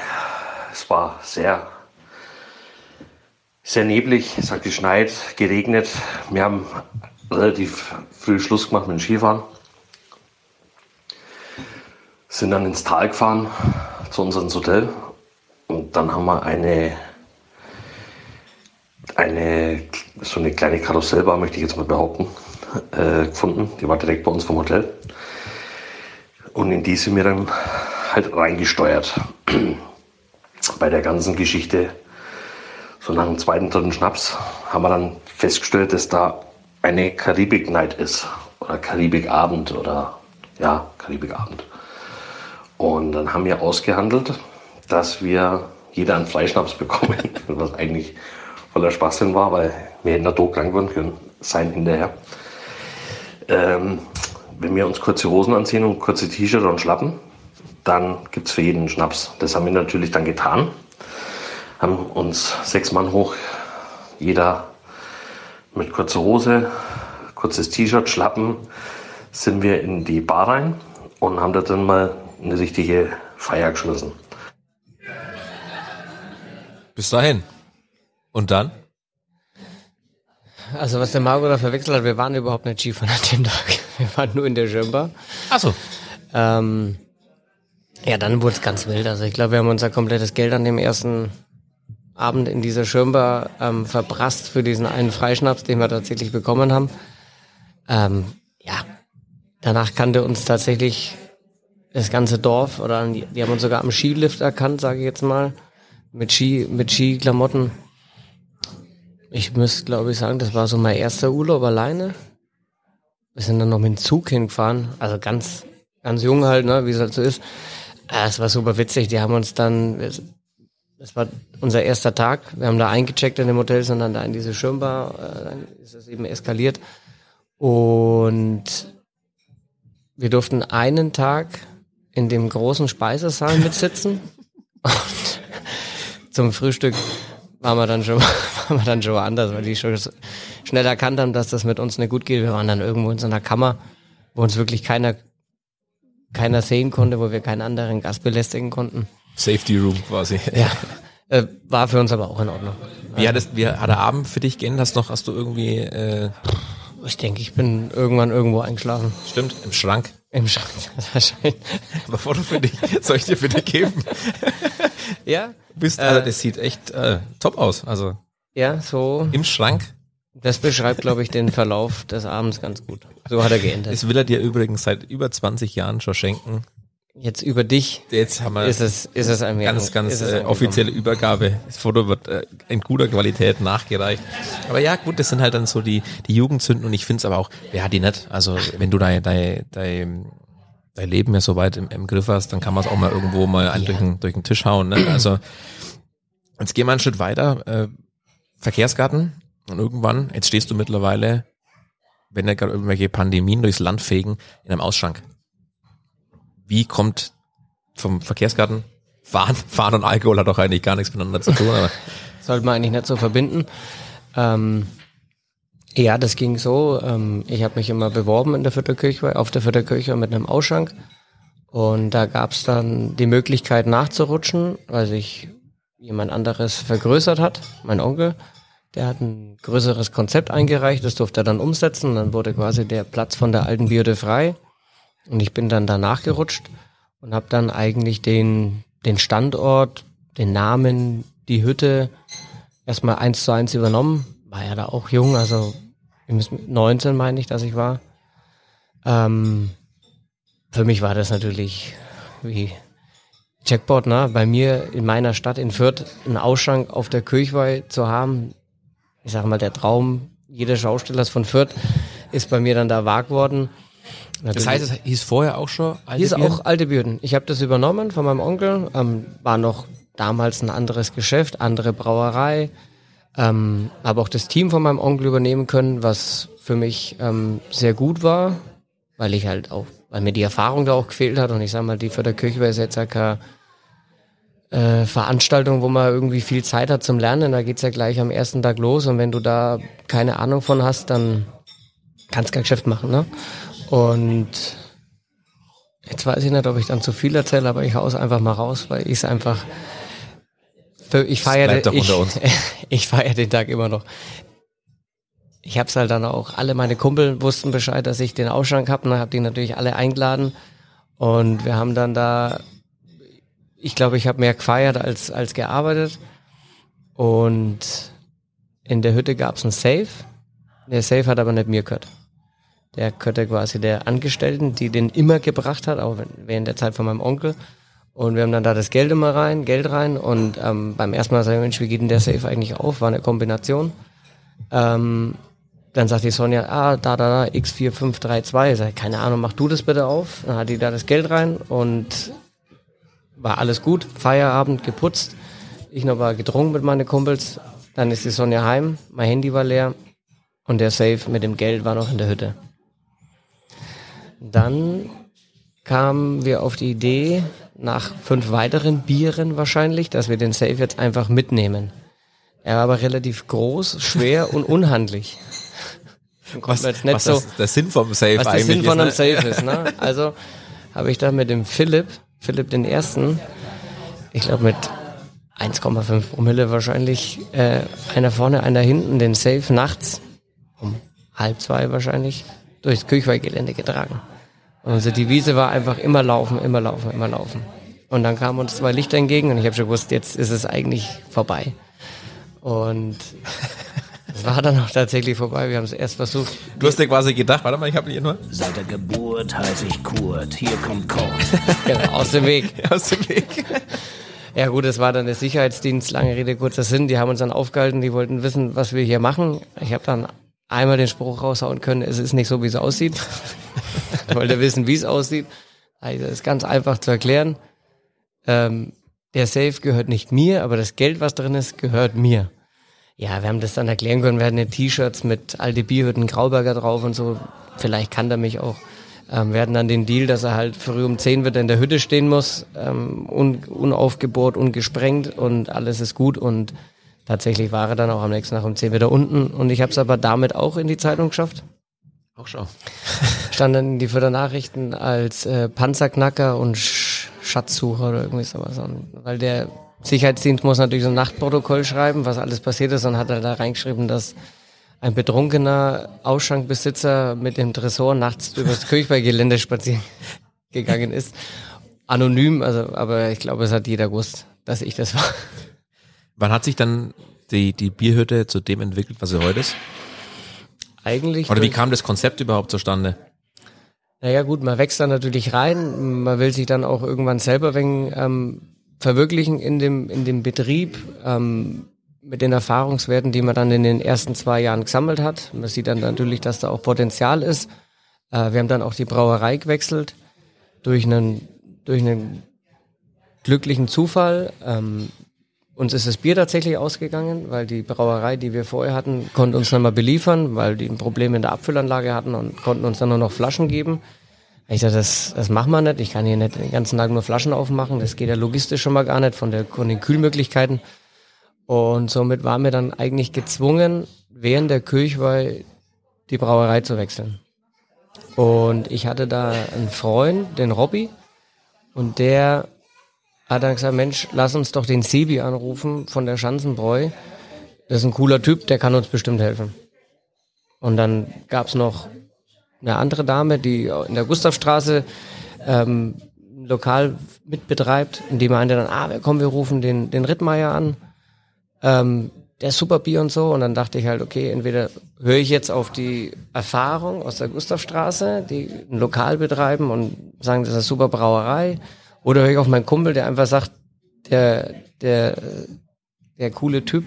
Es war sehr sehr neblig, es hat geschneit, geregnet. Wir haben relativ früh Schluss gemacht mit dem Skifahren. Sind dann ins Tal gefahren zu unserem Hotel und dann haben wir eine, eine so eine kleine Karussellbahn, möchte ich jetzt mal behaupten, äh, gefunden. Die war direkt bei uns vom Hotel. Und in die sind wir dann halt reingesteuert. bei der ganzen Geschichte so nach dem zweiten, dritten Schnaps haben wir dann festgestellt, dass da eine Karibik-Night ist. Oder Karibikabend oder ja, Karibikabend. Und dann haben wir ausgehandelt, dass wir jeder einen Freischnaps bekommen, was eigentlich voller Spaßsinn war, weil wir hätten da tot krank werden können, sein hinterher. Ähm, wenn wir uns kurze Hosen anziehen und kurze T-Shirt und Schlappen, dann gibt's für jeden Schnaps. Das haben wir natürlich dann getan haben uns sechs Mann hoch, jeder mit kurzer Hose, kurzes T-Shirt, Schlappen, sind wir in die Bar rein und haben da dann mal eine richtige Feier geschmissen. Bis dahin. Und dann? Also was der Marco da verwechselt hat, wir waren überhaupt nicht Skifahren an dem Tag. Wir waren nur in der Schirmbar. Achso. Ähm, ja, dann wurde es ganz wild. Also ich glaube, wir haben unser komplettes Geld an dem ersten Abend in dieser Schirmbar ähm, verprasst für diesen einen Freischnaps, den wir tatsächlich bekommen haben. Ähm, ja, danach kannte uns tatsächlich das ganze Dorf oder die, die haben uns sogar am Skilift erkannt, sage ich jetzt mal, mit Ski, mit Skiklamotten. Ich müsste, glaube ich, sagen, das war so mein erster Urlaub alleine. Wir sind dann noch mit dem Zug hingefahren, also ganz, ganz jung halt, ne, wie es halt so ist. Äh, Es war super witzig. Die haben uns dann, das war unser erster Tag. Wir haben da eingecheckt in dem Hotel, sind dann da in diese Schirmbar, äh, dann ist es eben eskaliert. Und wir durften einen Tag in dem großen Speisesaal mitsitzen. Und zum Frühstück waren wir dann schon, waren wir dann schon woanders, weil die schon schnell erkannt haben, dass das mit uns nicht gut geht. Wir waren dann irgendwo in so einer Kammer, wo uns wirklich keiner, keiner sehen konnte, wo wir keinen anderen Gast belästigen konnten. Safety Room quasi. Ja. Äh, war für uns aber auch in Ordnung. Wie hat, es, wie hat der Abend für dich geendet? Hast, noch, hast du irgendwie, äh, Ich denke, ich bin irgendwann irgendwo eingeschlafen. stimmt, im Schrank? Im Schrank wahrscheinlich. Aber Foto für dich, soll ich dir für dich geben? Ja? Bist, also das sieht echt äh, top aus. Also Ja, so. im Schrank. Das beschreibt, glaube ich, den Verlauf des Abends ganz gut. So hat er geendet. Das will er dir übrigens seit über 20 Jahren schon schenken. Jetzt über dich Jetzt haben wir ist es, ist es ein ganz, ganz äh, offizielle Übergabe. Das Foto wird äh, in guter Qualität nachgereicht. Aber ja, gut, das sind halt dann so die, die Jugendzünden und ich finde es aber auch, wer hat die nicht? Also wenn du dein, dein, dein, dein Leben ja so weit im, im Griff hast, dann kann man es auch mal irgendwo mal einen durch, den, durch den Tisch hauen. Ne? Also jetzt gehen wir einen Schritt weiter. Äh, Verkehrsgarten und irgendwann, jetzt stehst du mittlerweile, wenn da gerade irgendwelche Pandemien durchs Land fegen, in einem Ausschank. Wie kommt vom Verkehrsgarten. Fahren, Fahren und Alkohol hat doch eigentlich gar nichts miteinander zu tun. Aber Sollte man eigentlich nicht so verbinden. Ähm, ja, das ging so. Ähm, ich habe mich immer beworben in der Viertelkirche, auf der Viertelkirche mit einem Ausschank. Und da gab's dann die Möglichkeit nachzurutschen, weil sich jemand anderes vergrößert hat, mein Onkel. Der hat ein größeres Konzept eingereicht, das durfte er dann umsetzen. Dann wurde quasi der Platz von der alten Bierde frei. Und ich bin dann danach gerutscht und habe dann eigentlich den, den Standort, den Namen, die Hütte erstmal eins zu eins übernommen. War ja da auch jung, also 19 meine ich, dass ich war. Ähm, für mich war das natürlich wie Jackpot, ne? Bei mir in meiner Stadt in Fürth einen Ausschank auf der Kirchweih zu haben. Ich sag mal, der Traum jedes Schaustellers von Fürth ist bei mir dann da wahr geworden. Das heißt, es hieß vorher auch schon alte ist Bieren? auch alte Bürden. Ich habe das übernommen von meinem Onkel. Ähm, war noch damals ein anderes Geschäft, andere Brauerei. Ähm, habe auch das Team von meinem Onkel übernehmen können, was für mich ähm, sehr gut war, weil ich halt auch, weil mir die Erfahrung da auch gefehlt hat. Und ich sag mal, die Förderkirche ist jetzt ja keine äh, Veranstaltung, wo man irgendwie viel Zeit hat zum Lernen. Da geht's ja gleich am ersten Tag los. Und wenn du da keine Ahnung von hast, dann kannst kein Geschäft machen. Ne? Und Jetzt weiß ich nicht, ob ich dann zu viel erzähle, aber ich hau's einfach mal raus, weil ich es einfach. Für, ich feiere ich, ich feiere den Tag immer noch. Ich hab's halt dann auch, alle meine Kumpel wussten Bescheid, dass ich den Ausschank hab, und dann hab die natürlich alle eingeladen. Und wir haben dann da, ich glaube, ich habe mehr gefeiert als, als gearbeitet. Und in der Hütte gab's einen Safe. Der Safe hat aber nicht mir gehört. Der gehörte quasi der Angestellten, die den immer gebracht hat, auch während der Zeit von meinem Onkel. Und wir haben dann da das Geld immer rein, Geld rein. Und ähm, beim ersten Mal sag ich, Mensch, wie geht denn der Safe eigentlich auf? War eine Kombination. Ähm, dann sagt die Sonja, ah, da, da, da, X4532. Sag keine Ahnung, mach du das bitte auf. Dann hat die da das Geld rein und war alles gut. Feierabend geputzt. Ich noch mal getrunken mit meinen Kumpels. Dann ist die Sonja heim. Mein Handy war leer. Und der Safe mit dem Geld war noch in der Hütte. Dann kamen wir auf die Idee, nach fünf weiteren Bieren wahrscheinlich, dass wir den Safe jetzt einfach mitnehmen. Er war aber relativ groß, schwer und unhandlich. Was, was so, das, der Sinn vom Safe was der eigentlich Sinn von einem. Ne? Safe ist. Ne? Also habe ich da mit dem Philipp, Philipp den Ersten, ich glaube mit 1,5 Promille wahrscheinlich, äh, einer vorne, einer hinten, den Safe nachts um halb zwei wahrscheinlich durchs Kirchweihgelände getragen. Und unsere Devise war einfach immer laufen, immer laufen, immer laufen. Und dann kamen uns zwei Lichter entgegen und ich habe schon gewusst, jetzt ist es eigentlich vorbei. Und es war dann auch tatsächlich vorbei. Wir haben es erst versucht. Du hast dir quasi gedacht, warte mal, ich habe hier nur Seit der Geburt heiße ich Kurt. Hier kommt Kurt. Genau, aus dem Weg. aus dem Weg. Ja gut, es war dann der Sicherheitsdienst, lange Rede, kurzer Sinn. Die haben uns dann aufgehalten, die wollten wissen, was wir hier machen. Ich habe dann einmal den Spruch raushauen können, es ist nicht so, wie es aussieht. wollte wissen, wie es aussieht. Also ist ganz einfach zu erklären. Ähm, der Safe gehört nicht mir, aber das Geld, was drin ist, gehört mir. Ja, wir haben das dann erklären können. Wir hatten ja T-Shirts mit alte Bierhütten Grauberger drauf und so. Vielleicht kann er mich auch. Ähm, wir hatten dann den Deal, dass er halt früh um 10 wieder in der Hütte stehen muss, ähm, un unaufgebohrt, ungesprengt und alles ist gut. Und tatsächlich war er dann auch am nächsten Tag um 10 wieder unten. Und ich habe es aber damit auch in die Zeitung geschafft. Auch schon. Stand dann in die Fördernachrichten als äh, Panzerknacker und Sch Schatzsucher oder irgendwie sowas. Und weil der Sicherheitsdienst muss natürlich so ein Nachtprotokoll schreiben, was alles passiert ist, und hat er da reingeschrieben, dass ein betrunkener Ausschankbesitzer mit dem Tresor nachts übers Kirchweihgelände spazieren gegangen ist. Anonym, also, aber ich glaube, es hat jeder gewusst, dass ich das war. Wann hat sich dann die, die Bierhütte zu dem entwickelt, was sie heute ist? Eigentlich. Oder wie kam das Konzept überhaupt zustande? Naja gut, man wächst da natürlich rein, man will sich dann auch irgendwann selber wegen, ähm, verwirklichen in dem, in dem Betrieb, ähm, mit den Erfahrungswerten, die man dann in den ersten zwei Jahren gesammelt hat. Man sieht dann natürlich, dass da auch Potenzial ist. Äh, wir haben dann auch die Brauerei gewechselt durch einen, durch einen glücklichen Zufall. Ähm, uns ist das Bier tatsächlich ausgegangen, weil die Brauerei, die wir vorher hatten, konnte uns nicht mehr beliefern, weil die ein Problem in der Abfüllanlage hatten und konnten uns dann nur noch Flaschen geben. Ich sage, das, das machen wir nicht. Ich kann hier nicht den ganzen Tag nur Flaschen aufmachen. Das geht ja logistisch schon mal gar nicht von, der, von den Kühlmöglichkeiten. Und somit waren wir dann eigentlich gezwungen, während der Kirchweih die Brauerei zu wechseln. Und ich hatte da einen Freund, den Robby, und der hat dann gesagt, Mensch, lass uns doch den Sebi anrufen von der Schanzenbräu. Das ist ein cooler Typ, der kann uns bestimmt helfen. Und dann gab's noch eine andere Dame, die in der Gustavstraße ähm, ein Lokal mitbetreibt, in dem meinte dann, ah, komm, wir rufen den, den Rittmeier an. Ähm, der ist super Bier und so. Und dann dachte ich halt, okay, entweder höre ich jetzt auf die Erfahrung aus der Gustavstraße, die ein Lokal betreiben und sagen, das ist eine super Brauerei, oder höre ich auf meinen Kumpel, der einfach sagt, der, der, der coole Typ,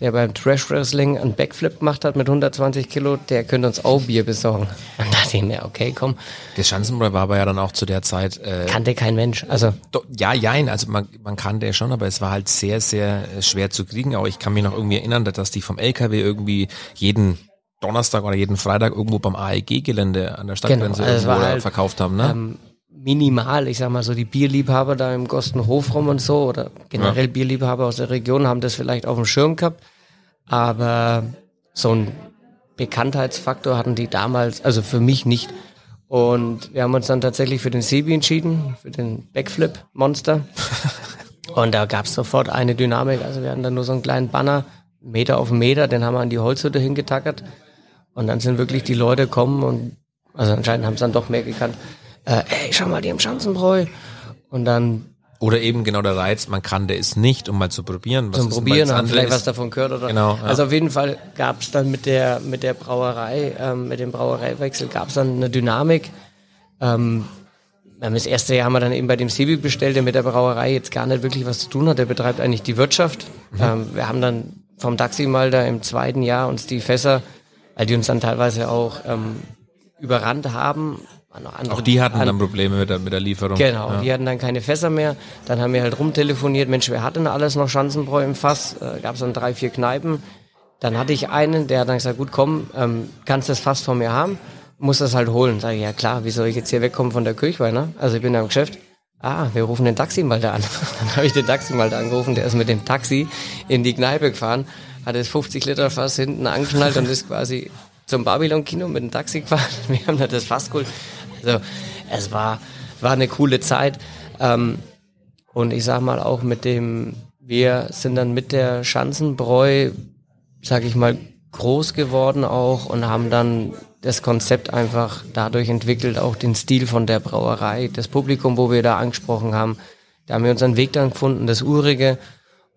der beim Trash Wrestling einen Backflip gemacht hat mit 120 Kilo, der könnte uns auch Bier besorgen. Dann dachte ich mir, okay, komm. Der Schanzenbräu war aber ja dann auch zu der Zeit. Äh, kannte kein Mensch. Also do, ja, jein, also man, man kannte schon, aber es war halt sehr, sehr äh, schwer zu kriegen. Aber ich kann mich noch irgendwie erinnern, dass die vom LKW irgendwie jeden Donnerstag oder jeden Freitag irgendwo beim AEG-Gelände an der Stadtgrenze Genau, also irgendwo halt, verkauft haben, ne? ähm, minimal, ich sag mal so, die Bierliebhaber da im Gostenhof rum und so oder generell Bierliebhaber aus der Region haben das vielleicht auf dem Schirm gehabt, aber so ein Bekanntheitsfaktor hatten die damals, also für mich nicht. Und wir haben uns dann tatsächlich für den Sebi entschieden, für den Backflip Monster. Und da gab es sofort eine Dynamik. Also wir hatten dann nur so einen kleinen Banner, Meter auf Meter, den haben wir an die Holzhütte hingetackert. Und dann sind wirklich die Leute gekommen und also anscheinend haben es dann doch mehr gekannt. Äh, ey, schau mal, die im Schanzenbräu. Und dann Oder eben genau der Reiz, man kannte es nicht, um mal zu probieren. Was zum ist, Probieren, haben vielleicht ist. was davon gehört oder. Genau, ja. Also auf jeden Fall gab es dann mit der mit der Brauerei, ähm, mit dem Brauereiwechsel gab es dann eine Dynamik. Ähm, wir haben das erste Jahr haben wir dann eben bei dem Sebi bestellt, der mit der Brauerei jetzt gar nicht wirklich was zu tun hat. Der betreibt eigentlich die Wirtschaft. Mhm. Ähm, wir haben dann vom Taxi mal da im zweiten Jahr uns die Fässer, weil die uns dann teilweise auch ähm, überrannt haben. Auch die hatten an- dann Probleme mit der, mit der Lieferung. Genau, Ja. die hatten dann keine Fässer mehr. Dann haben wir halt rumtelefoniert, Mensch, wer hat denn alles noch Schanzenbräu im Fass? Äh, Gab es dann drei, vier Kneipen. Dann hatte ich einen, der hat dann gesagt, gut, komm, ähm, kannst das Fass von mir haben, muss das halt holen. Sag ich, ja klar, wie soll ich jetzt hier wegkommen von der Kirchweih, ne? Also ich bin da im Geschäft. Ah, wir rufen den Taximalter an. Dann habe ich den Taximalter angerufen, der ist mit dem Taxi in die Kneipe gefahren, hat das 50 Liter Fass hinten angeschnallt und ist quasi zum Babylon-Kino mit dem Taxi gefahren. Wir haben da das Fass geholt. Also es war, war eine coole Zeit. Ähm, und ich sag mal auch mit dem, wir sind dann mit der Schanzenbräu, sag ich mal, groß geworden auch und haben dann das Konzept einfach dadurch entwickelt, auch den Stil von der Brauerei, das Publikum, wo wir da angesprochen haben. Da haben wir unseren Weg dann gefunden, das Urige.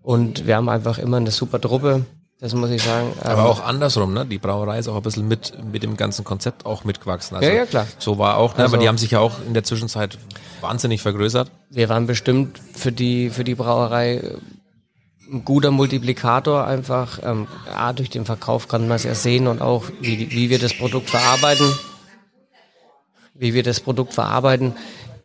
Und wir haben einfach immer eine super Truppe. Das muss ich sagen. Aber Ähm, auch andersrum, ne? Die Brauerei ist auch ein bisschen mit, mit dem ganzen Konzept auch mitgewachsen. Also Ja, ja, klar. So war auch, ne? Also- aber die haben sich ja auch in der Zwischenzeit wahnsinnig vergrößert. wir waren bestimmt für die, für die Brauerei äh, ein guter Multiplikator einfach. Ähm, A, durch den Verkauf kann man es ja sehen und auch, wie, wie wir das Produkt verarbeiten. Wie wir das Produkt verarbeiten,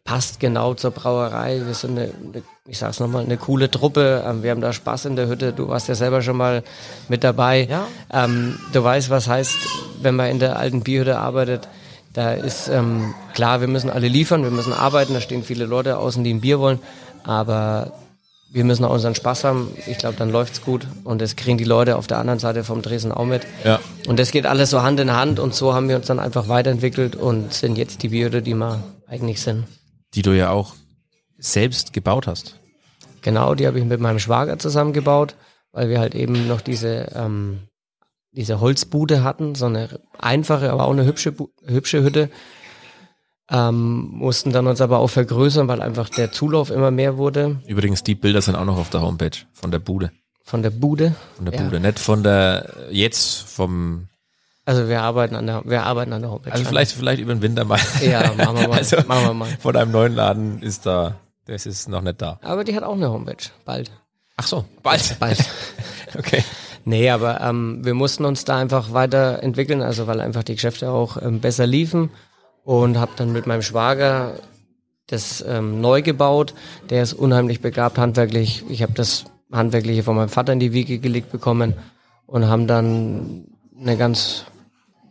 passt genau zur Brauerei. Wir sind eine, eine ich sag's nochmal, eine coole Truppe. Ähm, wir haben da Spaß in der Hütte. Du warst ja selber schon mal mit dabei. Ja. Ähm, du weißt, was heißt, wenn man in der alten Bierhütte arbeitet. Da ist ähm, klar, wir müssen alle liefern, wir müssen arbeiten. Da stehen viele Leute außen, die ein Bier wollen. Aber wir müssen auch unseren Spaß haben. Ich glaube, dann läuft's gut. Und das kriegen die Leute auf der anderen Seite vom Dresden auch mit. Ja. Und das geht alles so Hand in Hand. Und so haben wir uns dann einfach weiterentwickelt und sind jetzt die Bierhütte, die wir eigentlich sind. Die du ja auch selbst gebaut hast. Genau, die habe ich mit meinem Schwager zusammengebaut, weil wir halt eben noch diese, ähm, diese Holzbude hatten, so eine einfache, aber auch eine hübsche, Bu- hübsche Hütte. Ähm, mussten dann uns aber auch vergrößern, weil einfach der Zulauf immer mehr wurde Übrigens, die Bilder sind auch noch auf der Homepage von der Bude. von der Bude. Von der Ja. Bude. Nicht von der, jetzt vom, Also wir arbeiten an der, wir arbeiten an der Homepage. also vielleicht, vielleicht über den Winter mal. Ja, machen wir mal. Also, machen wir mal. Von einem neuen Laden ist da, das ist noch nicht da. Aber die hat auch eine Homepage. Bald. Ach so, bald. Bald. Okay. Nee, aber ähm, wir mussten uns da einfach weiterentwickeln, also weil einfach die Geschäfte auch ähm, besser liefen und habe dann mit meinem Schwager das ähm, neu gebaut. Der ist unheimlich begabt handwerklich. Ich habe das handwerkliche von meinem Vater in die Wiege gelegt bekommen und haben dann eine ganz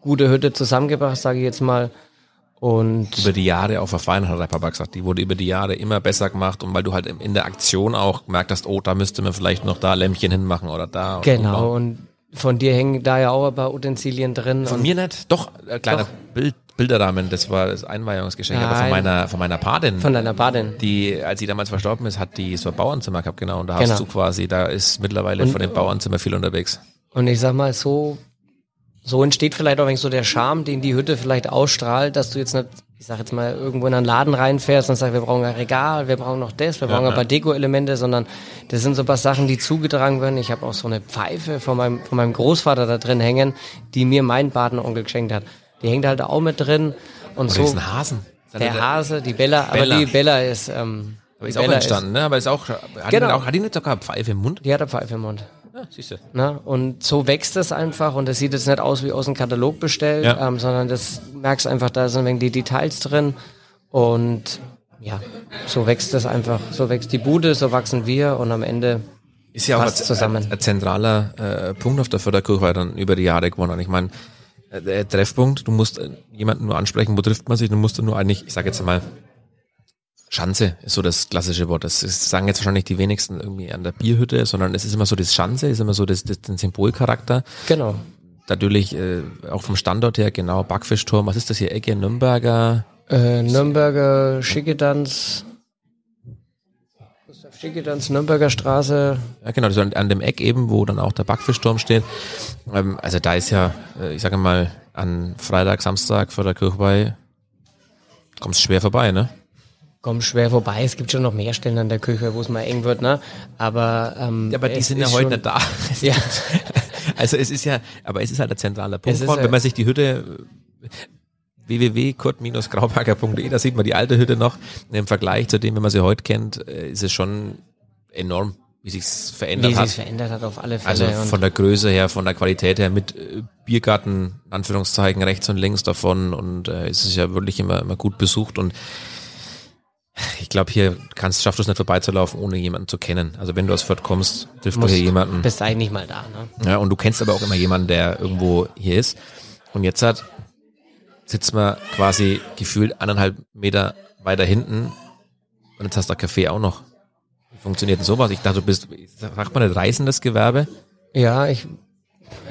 gute Hütte zusammengebracht, sage ich jetzt mal. Und über die Jahre auch verfeinert, hat der Papa gesagt. Die wurde über die Jahre immer besser gemacht und weil du halt in der Aktion auch gemerkt hast, oh, da müsste man vielleicht noch da Lämpchen hinmachen oder da. Genau, und von dir hängen da ja auch ein paar Utensilien drin. Von mir nicht? Doch, äh, kleiner Doch. Bild, Bilderrahmen, das war das Einweihungsgeschenk, Nein. aber von meiner, von meiner Patin. Von deiner Patin. Die, als sie damals verstorben ist, hat die so ein Bauernzimmer gehabt, genau. Und da genau. hast du quasi, da ist mittlerweile und, von dem Bauernzimmer viel unterwegs. Und ich sag mal, so, so entsteht vielleicht auch so der Charme, den die Hütte vielleicht ausstrahlt, dass du jetzt nicht ich sag jetzt mal, irgendwo in einen Laden reinfährst und sagst, wir brauchen ein Regal, wir brauchen noch das, wir brauchen ja, ein paar Deko-Elemente, sondern das sind so ein paar Sachen, die zugetragen werden. Ich habe auch so eine Pfeife von meinem, von meinem Großvater da drin hängen, die mir mein Patenonkel geschenkt hat. Die hängt halt auch mit drin. Und Oder so. ist ein Hasen. Der, der Hase, die Bella, Bella, aber die Bella ist, ähm, aber ist auch entstanden, ist, ne? Aber ist auch, hat, genau. die auch, hat die nicht sogar Pfeife im Mund? Die hat eine Pfeife im Mund. Ja, siehst du. Na, und so wächst das einfach und das sieht jetzt nicht aus wie aus dem Katalog bestellt, ja. ähm, sondern das merkst einfach, da sind ein wenig die Details drin und ja, so wächst das einfach, so wächst die Bude, so wachsen wir und am Ende ist ja auch ein, zusammen. ein, zentraler äh, Punkt auf der Förderkurve dann über die Jahre gewonnen. Ich meine, äh, der Treffpunkt, du musst äh, jemanden nur ansprechen, wo trifft man sich, du musst nur eigentlich, ich sage jetzt mal, Schanze ist so das klassische Wort. Das sagen jetzt wahrscheinlich die wenigsten irgendwie an der Bierhütte, sondern es ist immer so das Schanze, ist immer so das, das, den Symbolcharakter. Genau. Natürlich äh, auch vom Standort her, genau, Backfischturm, was ist das hier, Ecke, Nürnberger? Äh, Nürnberger Schickedanz. Gustav Schickedanz, Nürnberger Straße. Ja, genau, das ist an dem Eck eben, wo dann auch der Backfischturm steht. Ähm, also da ist ja, äh, ich sage mal, an Freitag, Samstag vor der Kirche bei, kommst schwer vorbei, ne? Kommst schwer vorbei. Es gibt schon noch mehr Stellen an der Küche, wo es mal eng wird, ne? Aber, ähm, ja, aber die sind ja heute nicht da. ja. also es ist ja, aber es ist halt der zentrale Punkt. Wenn man sich die Hütte www.kurt-grauberger.de, da sieht man die alte Hütte noch. Im Vergleich zu dem, wenn man sie heute kennt, äh, ist es schon enorm, wie sich's verändert wie hat. Wie sich's verändert hat auf alle Fälle. Also von der Größe her, von der Qualität her, mit äh, Biergarten, Anführungszeichen, rechts und links davon und äh, es ist ja wirklich immer, immer gut besucht und ich glaube, hier kannst, schaffst du es nicht vorbeizulaufen, ohne jemanden zu kennen. Also wenn du aus Fürth kommst, triffst du hier jemanden. Bist eigentlich mal da, ne? Ja, und du kennst aber auch immer jemanden, der irgendwo hier ist. Und jetzt hat sitzt man quasi gefühlt anderthalb Meter weiter hinten und jetzt hast du Kaffee auch noch. Wie funktioniert denn sowas? Ich dachte, du bist, sagt man nicht reisendes Gewerbe? Ja, ich,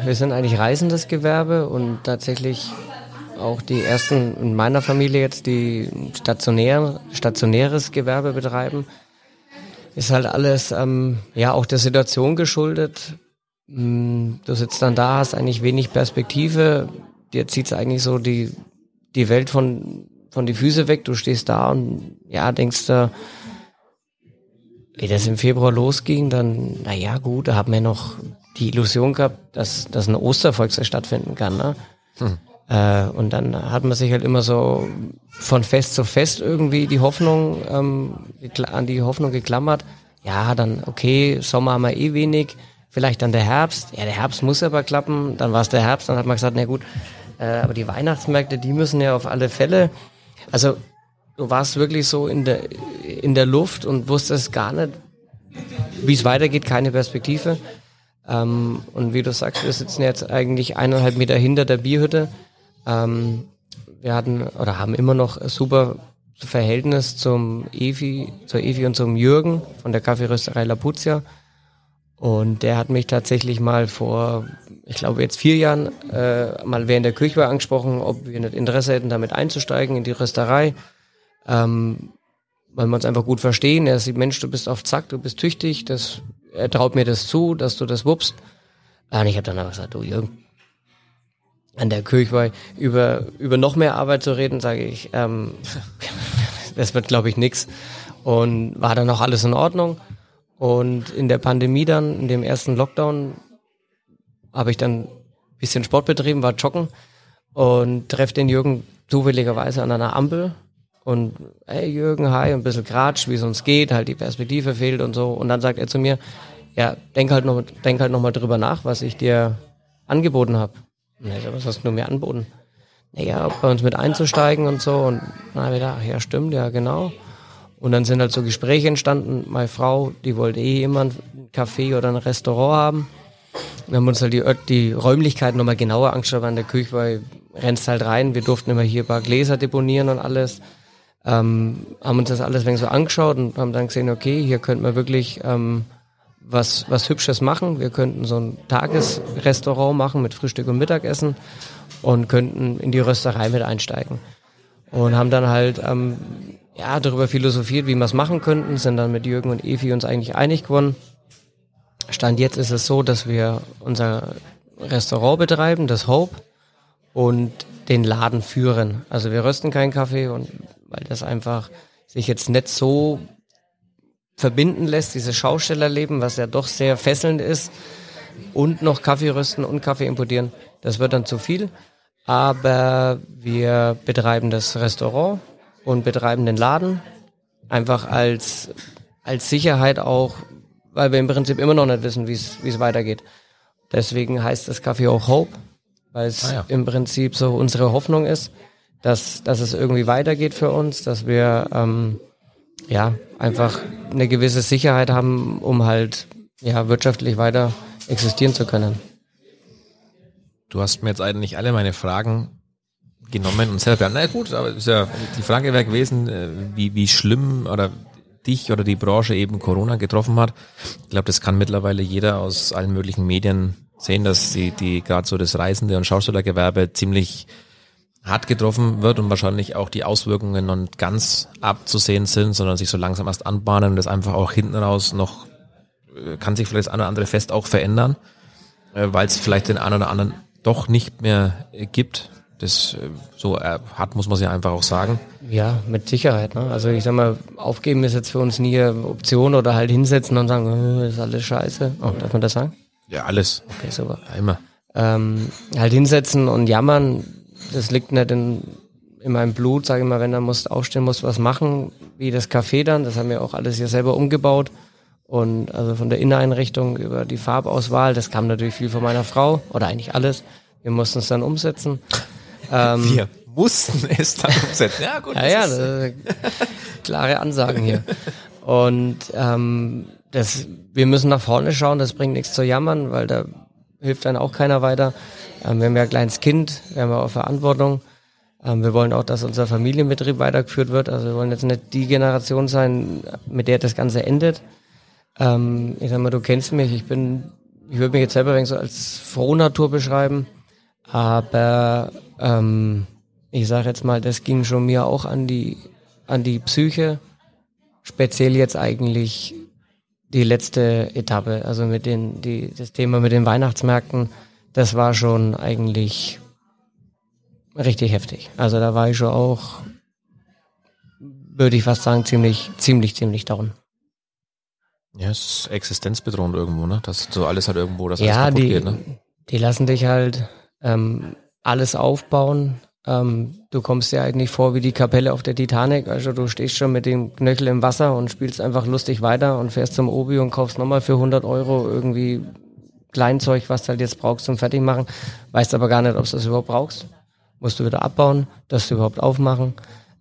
wir sind eigentlich reisendes Gewerbe und tatsächlich auch die ersten in meiner Familie jetzt, die stationär, stationäres Gewerbe betreiben. Ist halt alles, ähm, ja, auch der Situation geschuldet. Mm, du sitzt dann da, hast eigentlich wenig Perspektive, dir zieht's eigentlich so die, die Welt von, von die Füße weg. Du stehst da und ja, denkst du, wie das im Februar losging, dann, na ja, gut, da haben wir noch die Illusion gehabt, dass, dass ein Ostervolksfest stattfinden kann, ne? Hm. Äh, und dann hat man sich halt immer so von Fest zu Fest irgendwie die Hoffnung, ähm, an die Hoffnung geklammert. Ja, dann, okay, Sommer haben wir eh wenig, vielleicht dann der Herbst. Ja, der Herbst muss aber klappen. Dann war es der Herbst, dann hat man gesagt, na gut, äh, aber die Weihnachtsmärkte, die müssen ja auf alle Fälle. Also du warst wirklich so in der, in der Luft und wusstest gar nicht, wie es weitergeht, keine Perspektive. Ähm, und wie du sagst, wir sitzen jetzt eigentlich eineinhalb Meter hinter der Bierhütte. Ähm, wir hatten oder haben immer noch ein super Verhältnis zum Evi, zur Evi und zum Jürgen von der Kaffeerösterei Lapuzia. Und der hat mich tatsächlich mal vor, ich glaube jetzt vier Jahren, äh, mal während der Küche angesprochen, ob wir nicht Interesse hätten, damit einzusteigen in die Rösterei. Ähm, weil wir uns einfach gut verstehen. Er sieht, Mensch, du bist auf Zack, du bist tüchtig, das, er traut mir das zu, dass du das wuppst. Und ich habe dann aber gesagt, du Jürgen, an der Kirchweih über, über noch mehr Arbeit zu reden, sage ich, ähm, das wird, glaube ich, nix. Und war dann auch alles in Ordnung. Und in der Pandemie dann, in dem ersten Lockdown, habe ich dann ein bisschen Sport betrieben, war joggen und treffe den Jürgen zufälligerweise an einer Ampel. Und hey Jürgen, hi, ein bisschen Gratsch, wie es uns geht, halt die Perspektive fehlt und so. Und dann sagt er zu mir, ja, denk halt noch, denk halt noch mal drüber nach, was ich dir angeboten habe. Ja, was hast du mir angeboten? Naja, bei uns mit einzusteigen und so. Und dann habe ich gedacht, ja stimmt, ja genau. Und dann sind halt so Gespräche entstanden. Meine Frau, die wollte eh immer ein Café oder ein Restaurant haben. Dann haben wir uns halt die, die Räumlichkeiten nochmal genauer angeschaut an der Küche, weil rennst halt rein. Wir durften immer hier ein paar Gläser deponieren und alles. Ähm, haben uns das alles wenig so angeschaut und haben dann gesehen, okay, hier könnten wir wirklich ähm, was, was Hübsches machen. Wir könnten so ein Tagesrestaurant machen mit Frühstück und Mittagessen und könnten in die Rösterei mit einsteigen. Und haben dann halt ähm, ja, darüber philosophiert, wie wir es machen könnten, sind dann mit Jürgen und Evi uns eigentlich einig geworden. Stand jetzt ist es so, dass wir unser Restaurant betreiben, das Hope, und den Laden führen. Also wir rösten keinen Kaffee und weil das einfach sich jetzt nicht so verbinden lässt, dieses Schaustellerleben, was ja doch sehr fesselnd ist, und noch Kaffee rösten und Kaffee importieren, das wird dann zu viel. Aber wir betreiben das Restaurant und betreiben den Laden einfach als, als Sicherheit auch, weil wir im Prinzip immer noch nicht wissen, wie es weitergeht. Deswegen heißt das Kaffee auch Hope, weil es ah ja. im Prinzip so unsere Hoffnung ist, dass, dass es irgendwie weitergeht für uns, dass wir ähm, ja einfach eine gewisse Sicherheit haben, um halt ja wirtschaftlich weiter existieren zu können. Du hast mir jetzt eigentlich alle meine Fragen genommen und selber. Na gut, aber ist ja, die Frage wäre gewesen, äh, wie, wie schlimm oder dich oder die Branche eben Corona getroffen hat. Ich glaube, das kann mittlerweile jeder aus allen möglichen Medien sehen, dass die, die gerade so das Reisende und Schaustellergewerbe ziemlich hart getroffen wird und wahrscheinlich auch die Auswirkungen noch nicht ganz abzusehen sind, sondern sich so langsam erst anbahnen und das einfach auch hinten raus noch äh, kann sich vielleicht das eine oder andere Fest auch verändern, äh, weil es vielleicht den einen oder anderen doch nicht mehr gibt. Das so hart muss man sich einfach auch sagen. Ja, mit Sicherheit. Ne? Also ich sag mal, aufgeben ist jetzt für uns nie eine Option oder halt hinsetzen und sagen, ist alles scheiße. Oh, darf man das sagen? Ja, alles. Okay, super. Ja, immer. Ähm, halt hinsetzen und jammern, das liegt nicht in, in meinem Blut, sage ich mal, wenn er muss aufstehen, muss was machen, wie das Café dann, das haben wir auch alles hier selber umgebaut. Und also von der Inneneinrichtung über die Farbauswahl, das kam natürlich viel von meiner Frau oder eigentlich alles. Wir mussten es dann umsetzen. Ähm, wir mussten es dann umsetzen. Ja, gut. ja, ja, das klare Ansagen hier. Und ähm, das, wir müssen nach vorne schauen, das bringt nichts zu jammern, weil da hilft dann auch keiner weiter. Ähm, wir haben ja ein kleines Kind, wir haben ja auch Verantwortung. Ähm, wir wollen auch, dass unser Familienbetrieb weitergeführt wird. Also wir wollen jetzt nicht die Generation sein, mit der das Ganze endet. Ähm, ich sag mal, du kennst mich, ich bin, ich würde mich jetzt selber so als Frohnatur beschreiben, aber ähm, ich sage jetzt mal, das ging schon mir auch an die, an die Psyche, speziell jetzt eigentlich die letzte Etappe, also mit den, die, das Thema mit den Weihnachtsmärkten, das war schon eigentlich richtig heftig. Also da war ich schon auch, würde ich fast sagen, ziemlich, ziemlich, ziemlich down. Ja, es ist existenzbedrohend irgendwo, ne? Das so alles halt irgendwo, das ja, alles kaputt die, geht, ne? Die lassen dich halt ähm, alles aufbauen, ähm, du kommst dir eigentlich vor wie die Kapelle auf der Titanic. Also du stehst schon mit dem Knöchel im Wasser und spielst einfach lustig weiter und fährst zum Obi und kaufst nochmal für 100 Euro irgendwie Kleinzeug, was du halt jetzt brauchst zum Fertigmachen. Weißt aber gar nicht, ob du das überhaupt brauchst. Musst du wieder abbauen, dass du überhaupt aufmachen.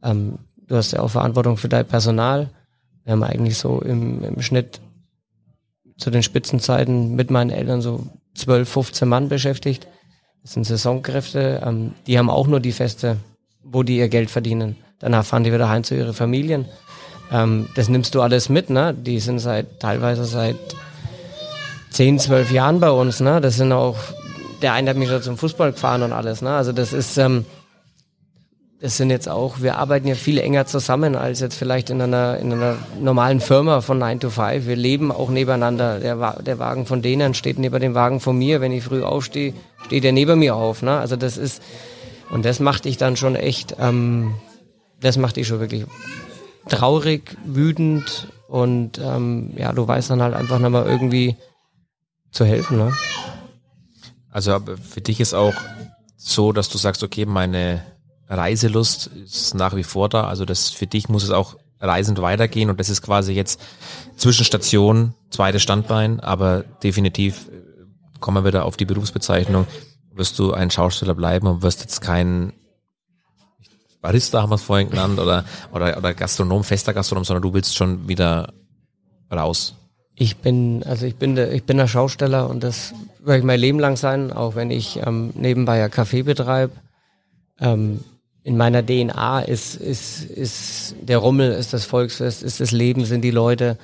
Ähm, du hast ja auch Verantwortung für dein Personal. Wir haben eigentlich so im, im Schnitt zu den Spitzenzeiten mit meinen Eltern so 12, 15 Mann beschäftigt. Das sind Saisonkräfte, ähm, die haben auch nur die Feste, wo die ihr Geld verdienen. Danach fahren die wieder heim zu ihren Familien. Ähm, das nimmst du alles mit, ne? Die sind seit teilweise seit 10, 12 Jahren bei uns, ne? Das sind auch, der eine hat mich schon zum Fußball gefahren und alles, ne? Also das ist, ähm, das sind jetzt auch, wir arbeiten ja viel enger zusammen als jetzt vielleicht in einer, in einer normalen Firma von 9 to 5. Wir leben auch nebeneinander. Der, der Wagen von denen steht neben dem Wagen von mir. Wenn ich früh aufstehe, steht er neben mir auf. Ne? Also das ist, und das macht dich dann schon echt, ähm, das macht dich schon wirklich traurig, wütend und ähm, ja, du weißt dann halt einfach nochmal irgendwie zu helfen. Ne? Also für dich ist auch so, dass du sagst, okay, meine Reiselust ist nach wie vor da. Also das für dich muss es auch reisend weitergehen und das ist quasi jetzt Zwischenstation, zweites Standbein, aber definitiv äh, kommen wir wieder auf die Berufsbezeichnung, wirst du ein Schausteller bleiben und wirst jetzt kein Barista haben wir es vorhin genannt oder, oder, oder Gastronom, fester Gastronom, sondern du willst schon wieder raus. Ich bin, also ich bin, der, ich bin der Schausteller und das werde ich mein Leben lang sein, auch wenn ich ähm, nebenbei ja Kaffee betreibe ähm, in meiner DNA ist, ist, ist der Rummel, ist das Volksfest, ist das Leben, sind die Leute.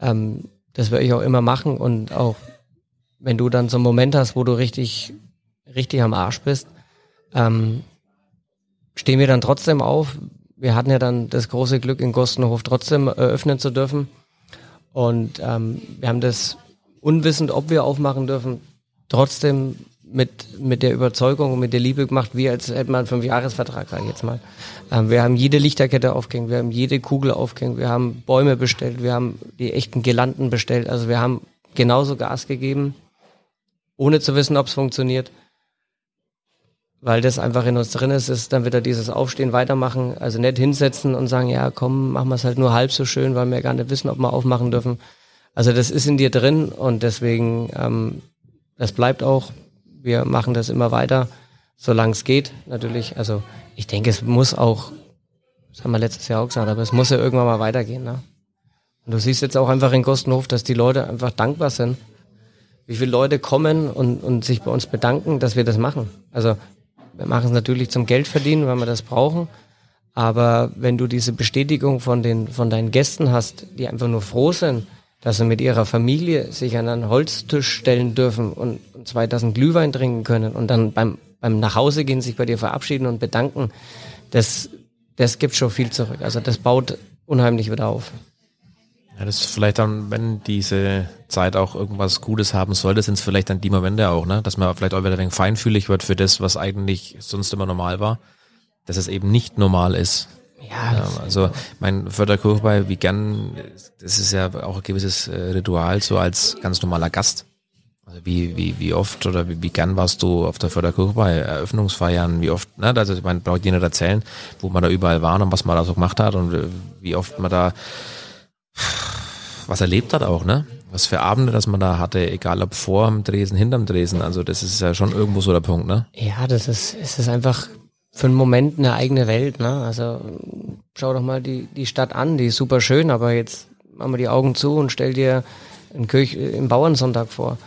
Ähm, das werde ich auch immer machen und auch wenn du dann so einen Moment hast, wo du richtig, richtig am Arsch bist, ähm, stehen wir dann trotzdem auf. Wir hatten ja dann das große Glück, in Gostenhof trotzdem eröffnen zu dürfen. Und ähm, wir haben das unwissend, ob wir aufmachen dürfen, trotzdem mit, mit der Überzeugung und mit der Liebe gemacht, wie als hätte man einen Fünfjahresvertrag, sag ich jetzt mal. Ähm, wir haben jede Lichterkette aufgehängt, wir haben jede Kugel aufgehängt, wir haben Bäume bestellt, wir haben die echten Gelanden bestellt. Also wir haben genauso Gas gegeben, ohne zu wissen, ob es funktioniert. Weil das einfach in uns drin ist, ist dann wieder dieses Aufstehen, weitermachen, also nicht hinsetzen und sagen, ja komm, machen wir es halt nur halb so schön, weil wir gar nicht wissen, ob wir aufmachen dürfen. Also das ist in dir drin und deswegen, ähm, das bleibt auch wir machen das immer weiter, solange es geht, natürlich. Also ich denke, es muss auch, das haben wir letztes Jahr auch gesagt, aber es muss ja irgendwann mal weitergehen. Ne? Und du siehst jetzt auch einfach in Kostenhof, dass die Leute einfach dankbar sind. Wie viele Leute kommen und, und sich bei uns bedanken, dass wir das machen. Also wir machen es natürlich zum Geld verdienen, weil wir das brauchen. Aber wenn du diese Bestätigung von den, von deinen Gästen hast, die einfach nur froh sind, dass sie mit ihrer Familie sich an einen Holztisch stellen dürfen und, zwei Tassen Glühwein trinken können und dann beim, beim Nachhausegehen sich bei dir verabschieden und bedanken, das, das gibt schon viel zurück. Also das baut unheimlich wieder auf. Ja, das ist vielleicht dann, wenn diese Zeit auch irgendwas Gutes haben sollte, sind es vielleicht dann die Momente auch, ne? Dass man vielleicht auch wieder ein wenig feinfühlig wird für das, was eigentlich sonst immer normal war. Dass es eben nicht normal ist. Ja, ja also mein Förderkirchweih, wie gern, das ist ja auch ein gewisses äh, Ritual, so als ganz normaler Gast. Also wie, wie, wie oft oder wie, wie gern warst du auf der Förderkirche bei Eröffnungsfeiern, wie oft, ne, also ich meine, braucht jeder erzählen, wo man da überall war und was man da so gemacht hat und äh, wie oft man da was erlebt hat auch, ne? Was für Abende, dass man da hatte, egal ob vor dem Dresen, hinterm Dresen, also das ist ja schon irgendwo so der Punkt, ne? Ja, das ist, es ist einfach für einen Moment eine eigene Welt. Ne? Also schau doch mal die, die Stadt an, die ist super schön, aber jetzt machen wir die Augen zu und stell dir einen Kirch im Bauernsonntag vor.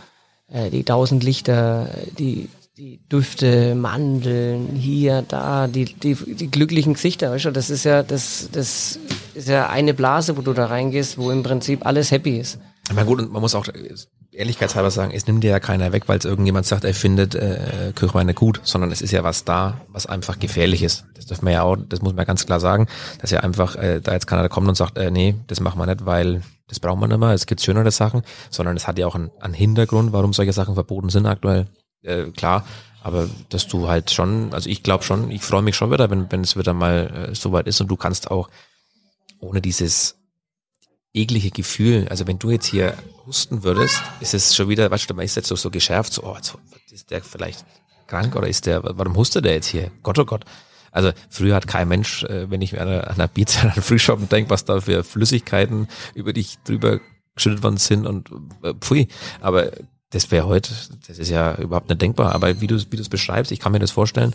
Äh, die tausend Lichter, die, die Düfte, Mandeln, hier, da, die, die, die glücklichen Gesichter, weißt du, das ist ja, das, das ist ja eine Blase, wo du da reingehst, wo im Prinzip alles happy ist. Na gut, und man muss auch ehrlichkeitshalber sagen, es nimmt dir ja keiner weg, weil es irgendjemand sagt, er findet äh, Kirchweine gut, sondern es ist ja was da, was einfach gefährlich ist. Das dürfen wir ja auch, das muss man ganz klar sagen, dass ja einfach äh, da jetzt keiner kommt und sagt, äh, nee, das machen wir nicht, weil das brauchen wir nicht mehr, es gibt schönere Sachen, sondern es hat ja auch einen, einen Hintergrund, warum solche Sachen verboten sind aktuell. Äh, klar, aber dass du halt schon, also ich glaube schon, ich freue mich schon wieder, wenn, wenn es wieder mal äh, soweit ist und du kannst auch ohne dieses eklige Gefühl. Also wenn du jetzt hier husten würdest, ist es schon wieder, weißt du, man ist jetzt so, so geschärft, so, oh, ist der vielleicht krank oder ist der, warum hustet der jetzt hier? Gott, oh Gott. Also früher hat kein Mensch, äh, wenn ich mir an einer Pizza, an einem Frühschoppen denke, was da für Flüssigkeiten über dich drüber geschüttet worden sind und äh, pfui. Aber das wäre heute, das ist ja überhaupt nicht denkbar. Aber wie du wie du es beschreibst, ich kann mir das vorstellen,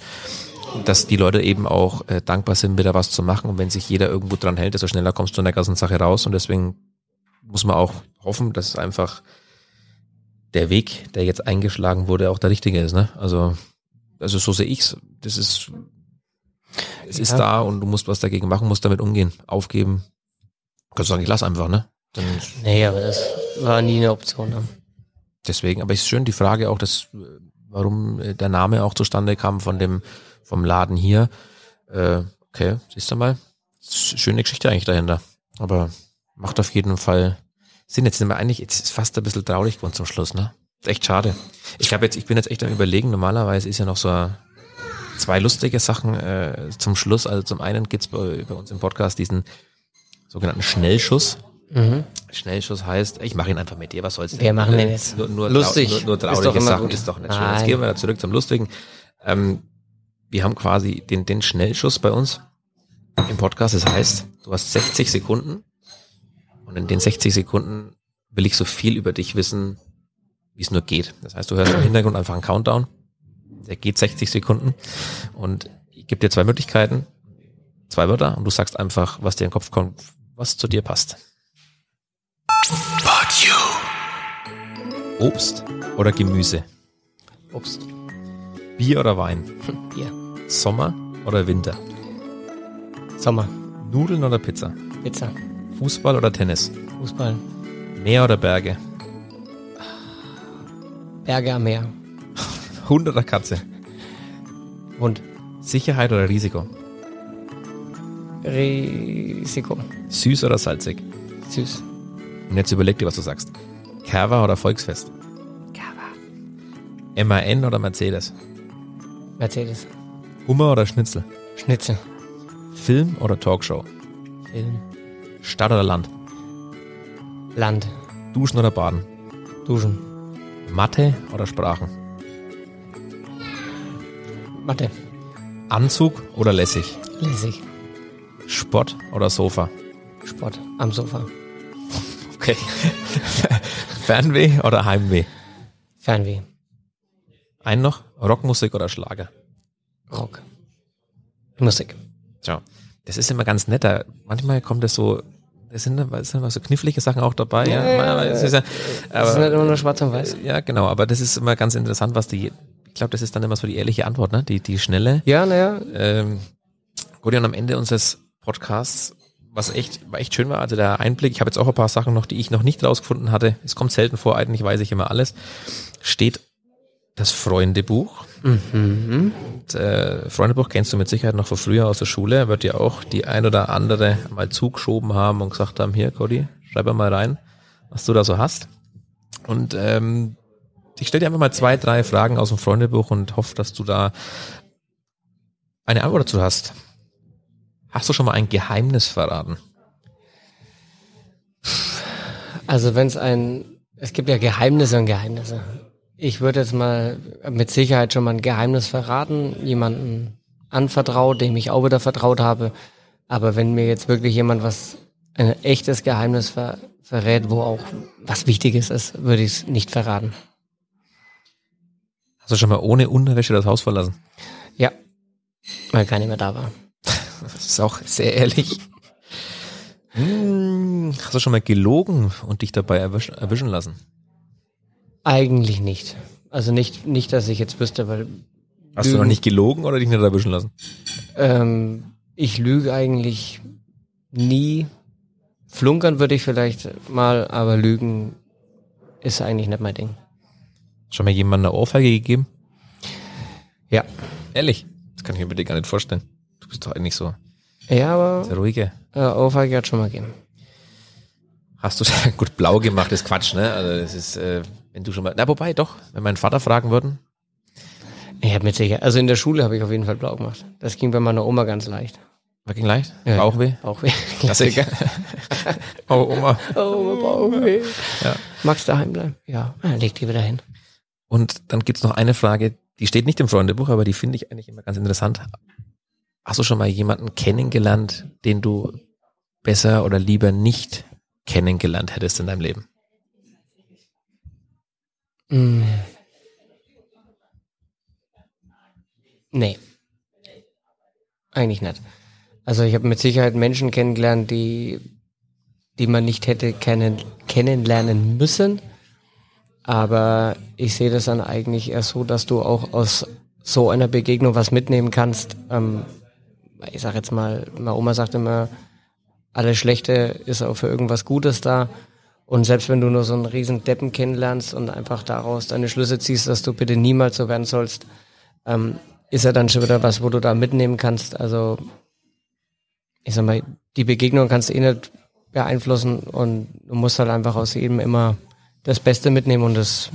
dass die Leute eben auch äh, dankbar sind, wieder was zu machen. Und wenn sich jeder irgendwo dran hält, desto schneller kommst du in der ganzen Sache raus. Und deswegen muss man auch hoffen, dass einfach der Weg, der jetzt eingeschlagen wurde, auch der richtige ist. Ne? Also, also so sehe ich's. Das ist, es ja. ist da und du musst was dagegen machen, musst damit umgehen, aufgeben. Kannst du sagen, ich lass einfach, ne? Dann nee, aber das war nie eine Option. Ne? Deswegen, aber es ist schön die Frage auch, dass, warum der Name auch zustande kam von dem vom Laden hier. Äh, okay, siehst du mal. Schöne Geschichte eigentlich dahinter. Aber macht auf jeden Fall Sinn. Jetzt sind wir eigentlich, jetzt ist fast ein bisschen traurig geworden zum Schluss, ne? Ist echt schade. Ich habe jetzt, ich bin jetzt echt am überlegen, normalerweise ist ja noch so zwei lustige Sachen äh, zum Schluss. Also zum einen gibt's bei, bei uns im Podcast diesen sogenannten Schnellschuss. Mhm. Schnellschuss heißt, ich mache ihn einfach mit dir, was soll's denn? Wir machen den jetzt. Nur, nur, Lustig. Nur, nur traurige ist Sachen gut. ist doch nicht schön. Jetzt gehen wir zurück zum Lustigen. Ähm, wir haben quasi den, den Schnellschuss bei uns im Podcast. Das heißt, du hast 60 Sekunden und in den 60 Sekunden will ich so viel über dich wissen, wie es nur geht. Das heißt, du hörst im Hintergrund einfach einen Countdown. Der geht 60 Sekunden und ich gebe dir zwei Möglichkeiten, zwei Wörter und du sagst einfach, was dir in den Kopf kommt, was zu dir passt. Obst oder Gemüse? Obst. Bier oder Wein? Bier. Sommer oder Winter? Sommer, Nudeln oder Pizza? Pizza, Fußball oder Tennis? Fußball, Meer oder Berge? Berge am Meer, Hund oder Katze? Hund, Sicherheit oder Risiko? Risiko, Süß oder salzig? süß, Und jetzt überleg dir, was du sagst. Kerwa oder Volksfest? Kava, MAN oder Mercedes? Mercedes, Hummer oder Schnitzel? Schnitzel, Film oder Talkshow? Film, Stadt oder Land? Land, Duschen oder Baden? Duschen, Mathe oder Sprachen? Mathe, Anzug oder lässig? lässig, Sport oder Sofa? Sport, am Sofa, Okay. Fernweh oder Heimweh? Fernweh, Ein noch? Rockmusik oder Schlager? Rock, Musik. Tja, das ist immer ganz netter. Manchmal kommt es so, es sind, es sind immer so knifflige Sachen auch dabei. Ja, ja, es ist ja, Das ist nicht aber, immer nur schwarz und weiß. ja, genau, aber das ist immer ganz interessant, was die, ich glaube, das ist dann immer so die ehrliche Antwort, ne? Die, die schnelle. Ja, naja, Ähm, gut, und am Ende unseres Podcasts, was echt, echt schön war, also der Einblick, ich habe jetzt auch ein paar Sachen noch, die ich noch nicht rausgefunden hatte, es kommt selten vor, eigentlich weiß ich immer alles, steht das Freundebuch. Und, äh, Freundebuch kennst du mit Sicherheit noch von früher aus der Schule, wird ja auch die ein oder andere mal zugeschoben haben und gesagt haben, hier Cody, schreib mal rein, was du da so hast. Und ähm, ich stelle dir einfach mal zwei, drei Fragen aus dem Freundebuch und hoffe, dass du da eine Antwort dazu hast. Hast du schon mal ein Geheimnis verraten? Also wenn es ein, es gibt ja Geheimnisse und Geheimnisse. Ich würde jetzt mal mit Sicherheit schon mal ein Geheimnis verraten, jemanden anvertraut, dem ich auch wieder vertraut habe. Aber wenn mir jetzt wirklich jemand was, ein echtes Geheimnis ver, verrät, wo auch was Wichtiges ist, würde ich es nicht verraten. Hast du schon mal ohne Unterwäsche das Haus verlassen? Ja, weil keiner mehr da war. Das ist auch sehr ehrlich. Hm, hast du schon mal gelogen und dich dabei erwischen, erwischen lassen? Eigentlich nicht. Also nicht, nicht, dass ich jetzt wüsste, weil Hast du noch Lügen- nicht gelogen oder dich nicht erwischen lassen? Ähm, ich lüge eigentlich nie. Flunkern würde ich vielleicht mal, aber lügen ist eigentlich nicht mein Ding. Schon mal jemandem eine Ohrfeige gegeben? Ja. Ehrlich? Das kann ich mir bitte gar nicht vorstellen. Du bist doch eigentlich so Ja, aber der Ruhige. äh, Ohrfeige hat schon mal gegeben. Hast du gut blau gemacht, ist Quatsch, ne? Also das ist, äh, wenn du schon mal. Na, wobei doch, wenn meinen Vater fragen würden, Ich habe mit Sicherheit, also in der Schule habe ich auf jeden Fall blau gemacht. Das ging bei meiner Oma ganz leicht. war ging leicht? Ja, Bauchweh? Auch weh. Klassiker. oh, Oma. Oh, Bauchweh. Ja. Magst du daheim bleiben? Ja, Ah, leg die wieder hin. Und dann gibt's noch eine Frage, die steht nicht im Freundebuch, aber die finde ich eigentlich immer ganz interessant. Hast du schon mal jemanden kennengelernt, den du besser oder lieber nicht kennengelernt hättest in deinem Leben? Mm. Nee. Eigentlich nicht. Also ich habe mit Sicherheit Menschen kennengelernt, die, die man nicht hätte kennen, kennenlernen müssen. Aber ich sehe das dann eigentlich eher so, dass du auch aus so einer Begegnung was mitnehmen kannst. Ähm, ich sag jetzt mal, meine Oma sagt immer, alles Schlechte ist auch für irgendwas Gutes da. Und selbst wenn du nur so einen riesen Deppen kennenlernst und einfach daraus deine Schlüsse ziehst, dass du bitte niemals so werden sollst, ähm, ist ja dann schon wieder was, wo du da mitnehmen kannst. Also ich sag mal, die Begegnung kannst du eh nicht beeinflussen und du musst halt einfach aus jedem immer das Beste mitnehmen und das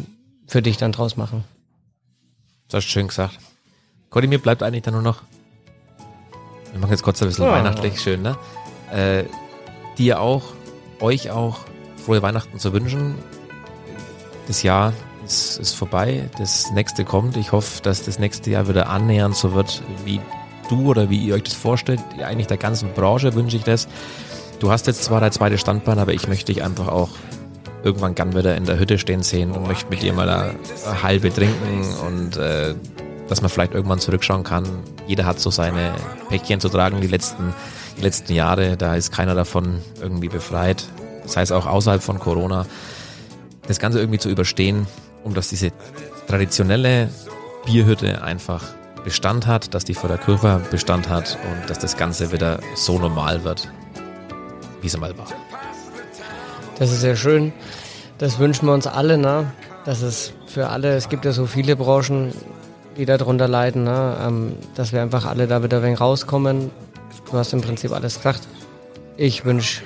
für dich dann draus machen. Das hast du schön gesagt. Cody, mir bleibt eigentlich dann nur noch, wir machen jetzt kurz ein bisschen Ja. weihnachtlich, schön, ne? Äh, dir auch, euch auch frohe Weihnachten zu wünschen. Das Jahr ist, ist vorbei, das nächste kommt. Ich hoffe, dass das nächste Jahr wieder annähernd so wird, wie du oder wie ihr euch das vorstellt. Eigentlich der ganzen Branche wünsche ich das. Du hast jetzt zwar dein zweites Standbein, aber ich möchte dich einfach auch irgendwann gern wieder in der Hütte stehen sehen und möchte mit dir mal eine halbe trinken und äh, dass man vielleicht irgendwann zurückschauen kann. Jeder hat so seine Päckchen zu tragen, die letzten, die letzten Jahre, da ist keiner davon irgendwie befreit. Das heißt auch außerhalb von Corona, das Ganze irgendwie zu überstehen, um dass diese traditionelle Bierhütte einfach Bestand hat, dass die Förderkurve Bestand hat und dass das Ganze wieder so normal wird, wie es mal war. Das ist sehr schön. Das wünschen wir uns alle, ne? Dass es für alle, es gibt ja so viele Branchen, die darunter leiden, ne? Ähm, dass wir einfach alle da wieder ein wenig rauskommen. Du hast im Prinzip alles gesagt. Ich wünsche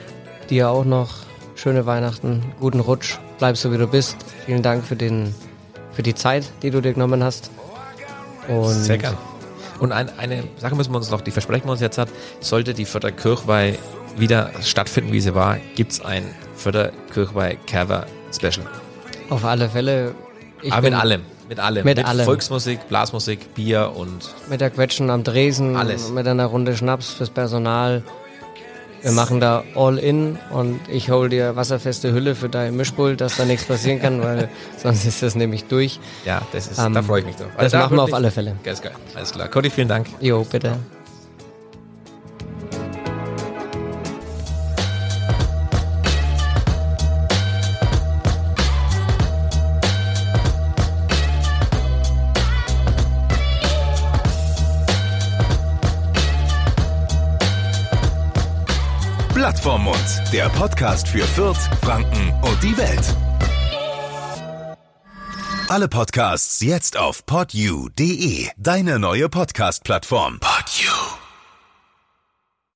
dir auch noch schöne Weihnachten, guten Rutsch, bleib so wie du bist. Vielen Dank für, den, für die Zeit, die du dir genommen hast. Und Sehr gern. Und ein, eine Sache müssen wir uns noch, die versprechen wir uns jetzt hat, sollte die Förderkirchweih wieder stattfinden, wie sie war, gibt es ein Förderkirchweih Cover Special. Auf alle Fälle. Aber mit allem. Mit allem. Mit, mit allem. Volksmusik, Blasmusik, Bier und. Mit der Quetschen am Dresen. Alles. Mit einer Runde Schnaps fürs Personal. Wir machen da all in und ich hole dir wasserfeste Hülle für dein Mischpult, dass da nichts passieren kann, weil sonst ist das nämlich durch. Ja, das ist, ähm, da freue ich mich drauf. Also das da machen wir auf alle Fälle. Ganz geil. Alles klar. Cody, vielen Dank. Jo, bitte. Blatt vorm Mund, der Podcast für Fürth, Franken und die Welt. Alle Podcasts jetzt auf podyou.de, deine neue Podcast-Plattform. Podyou.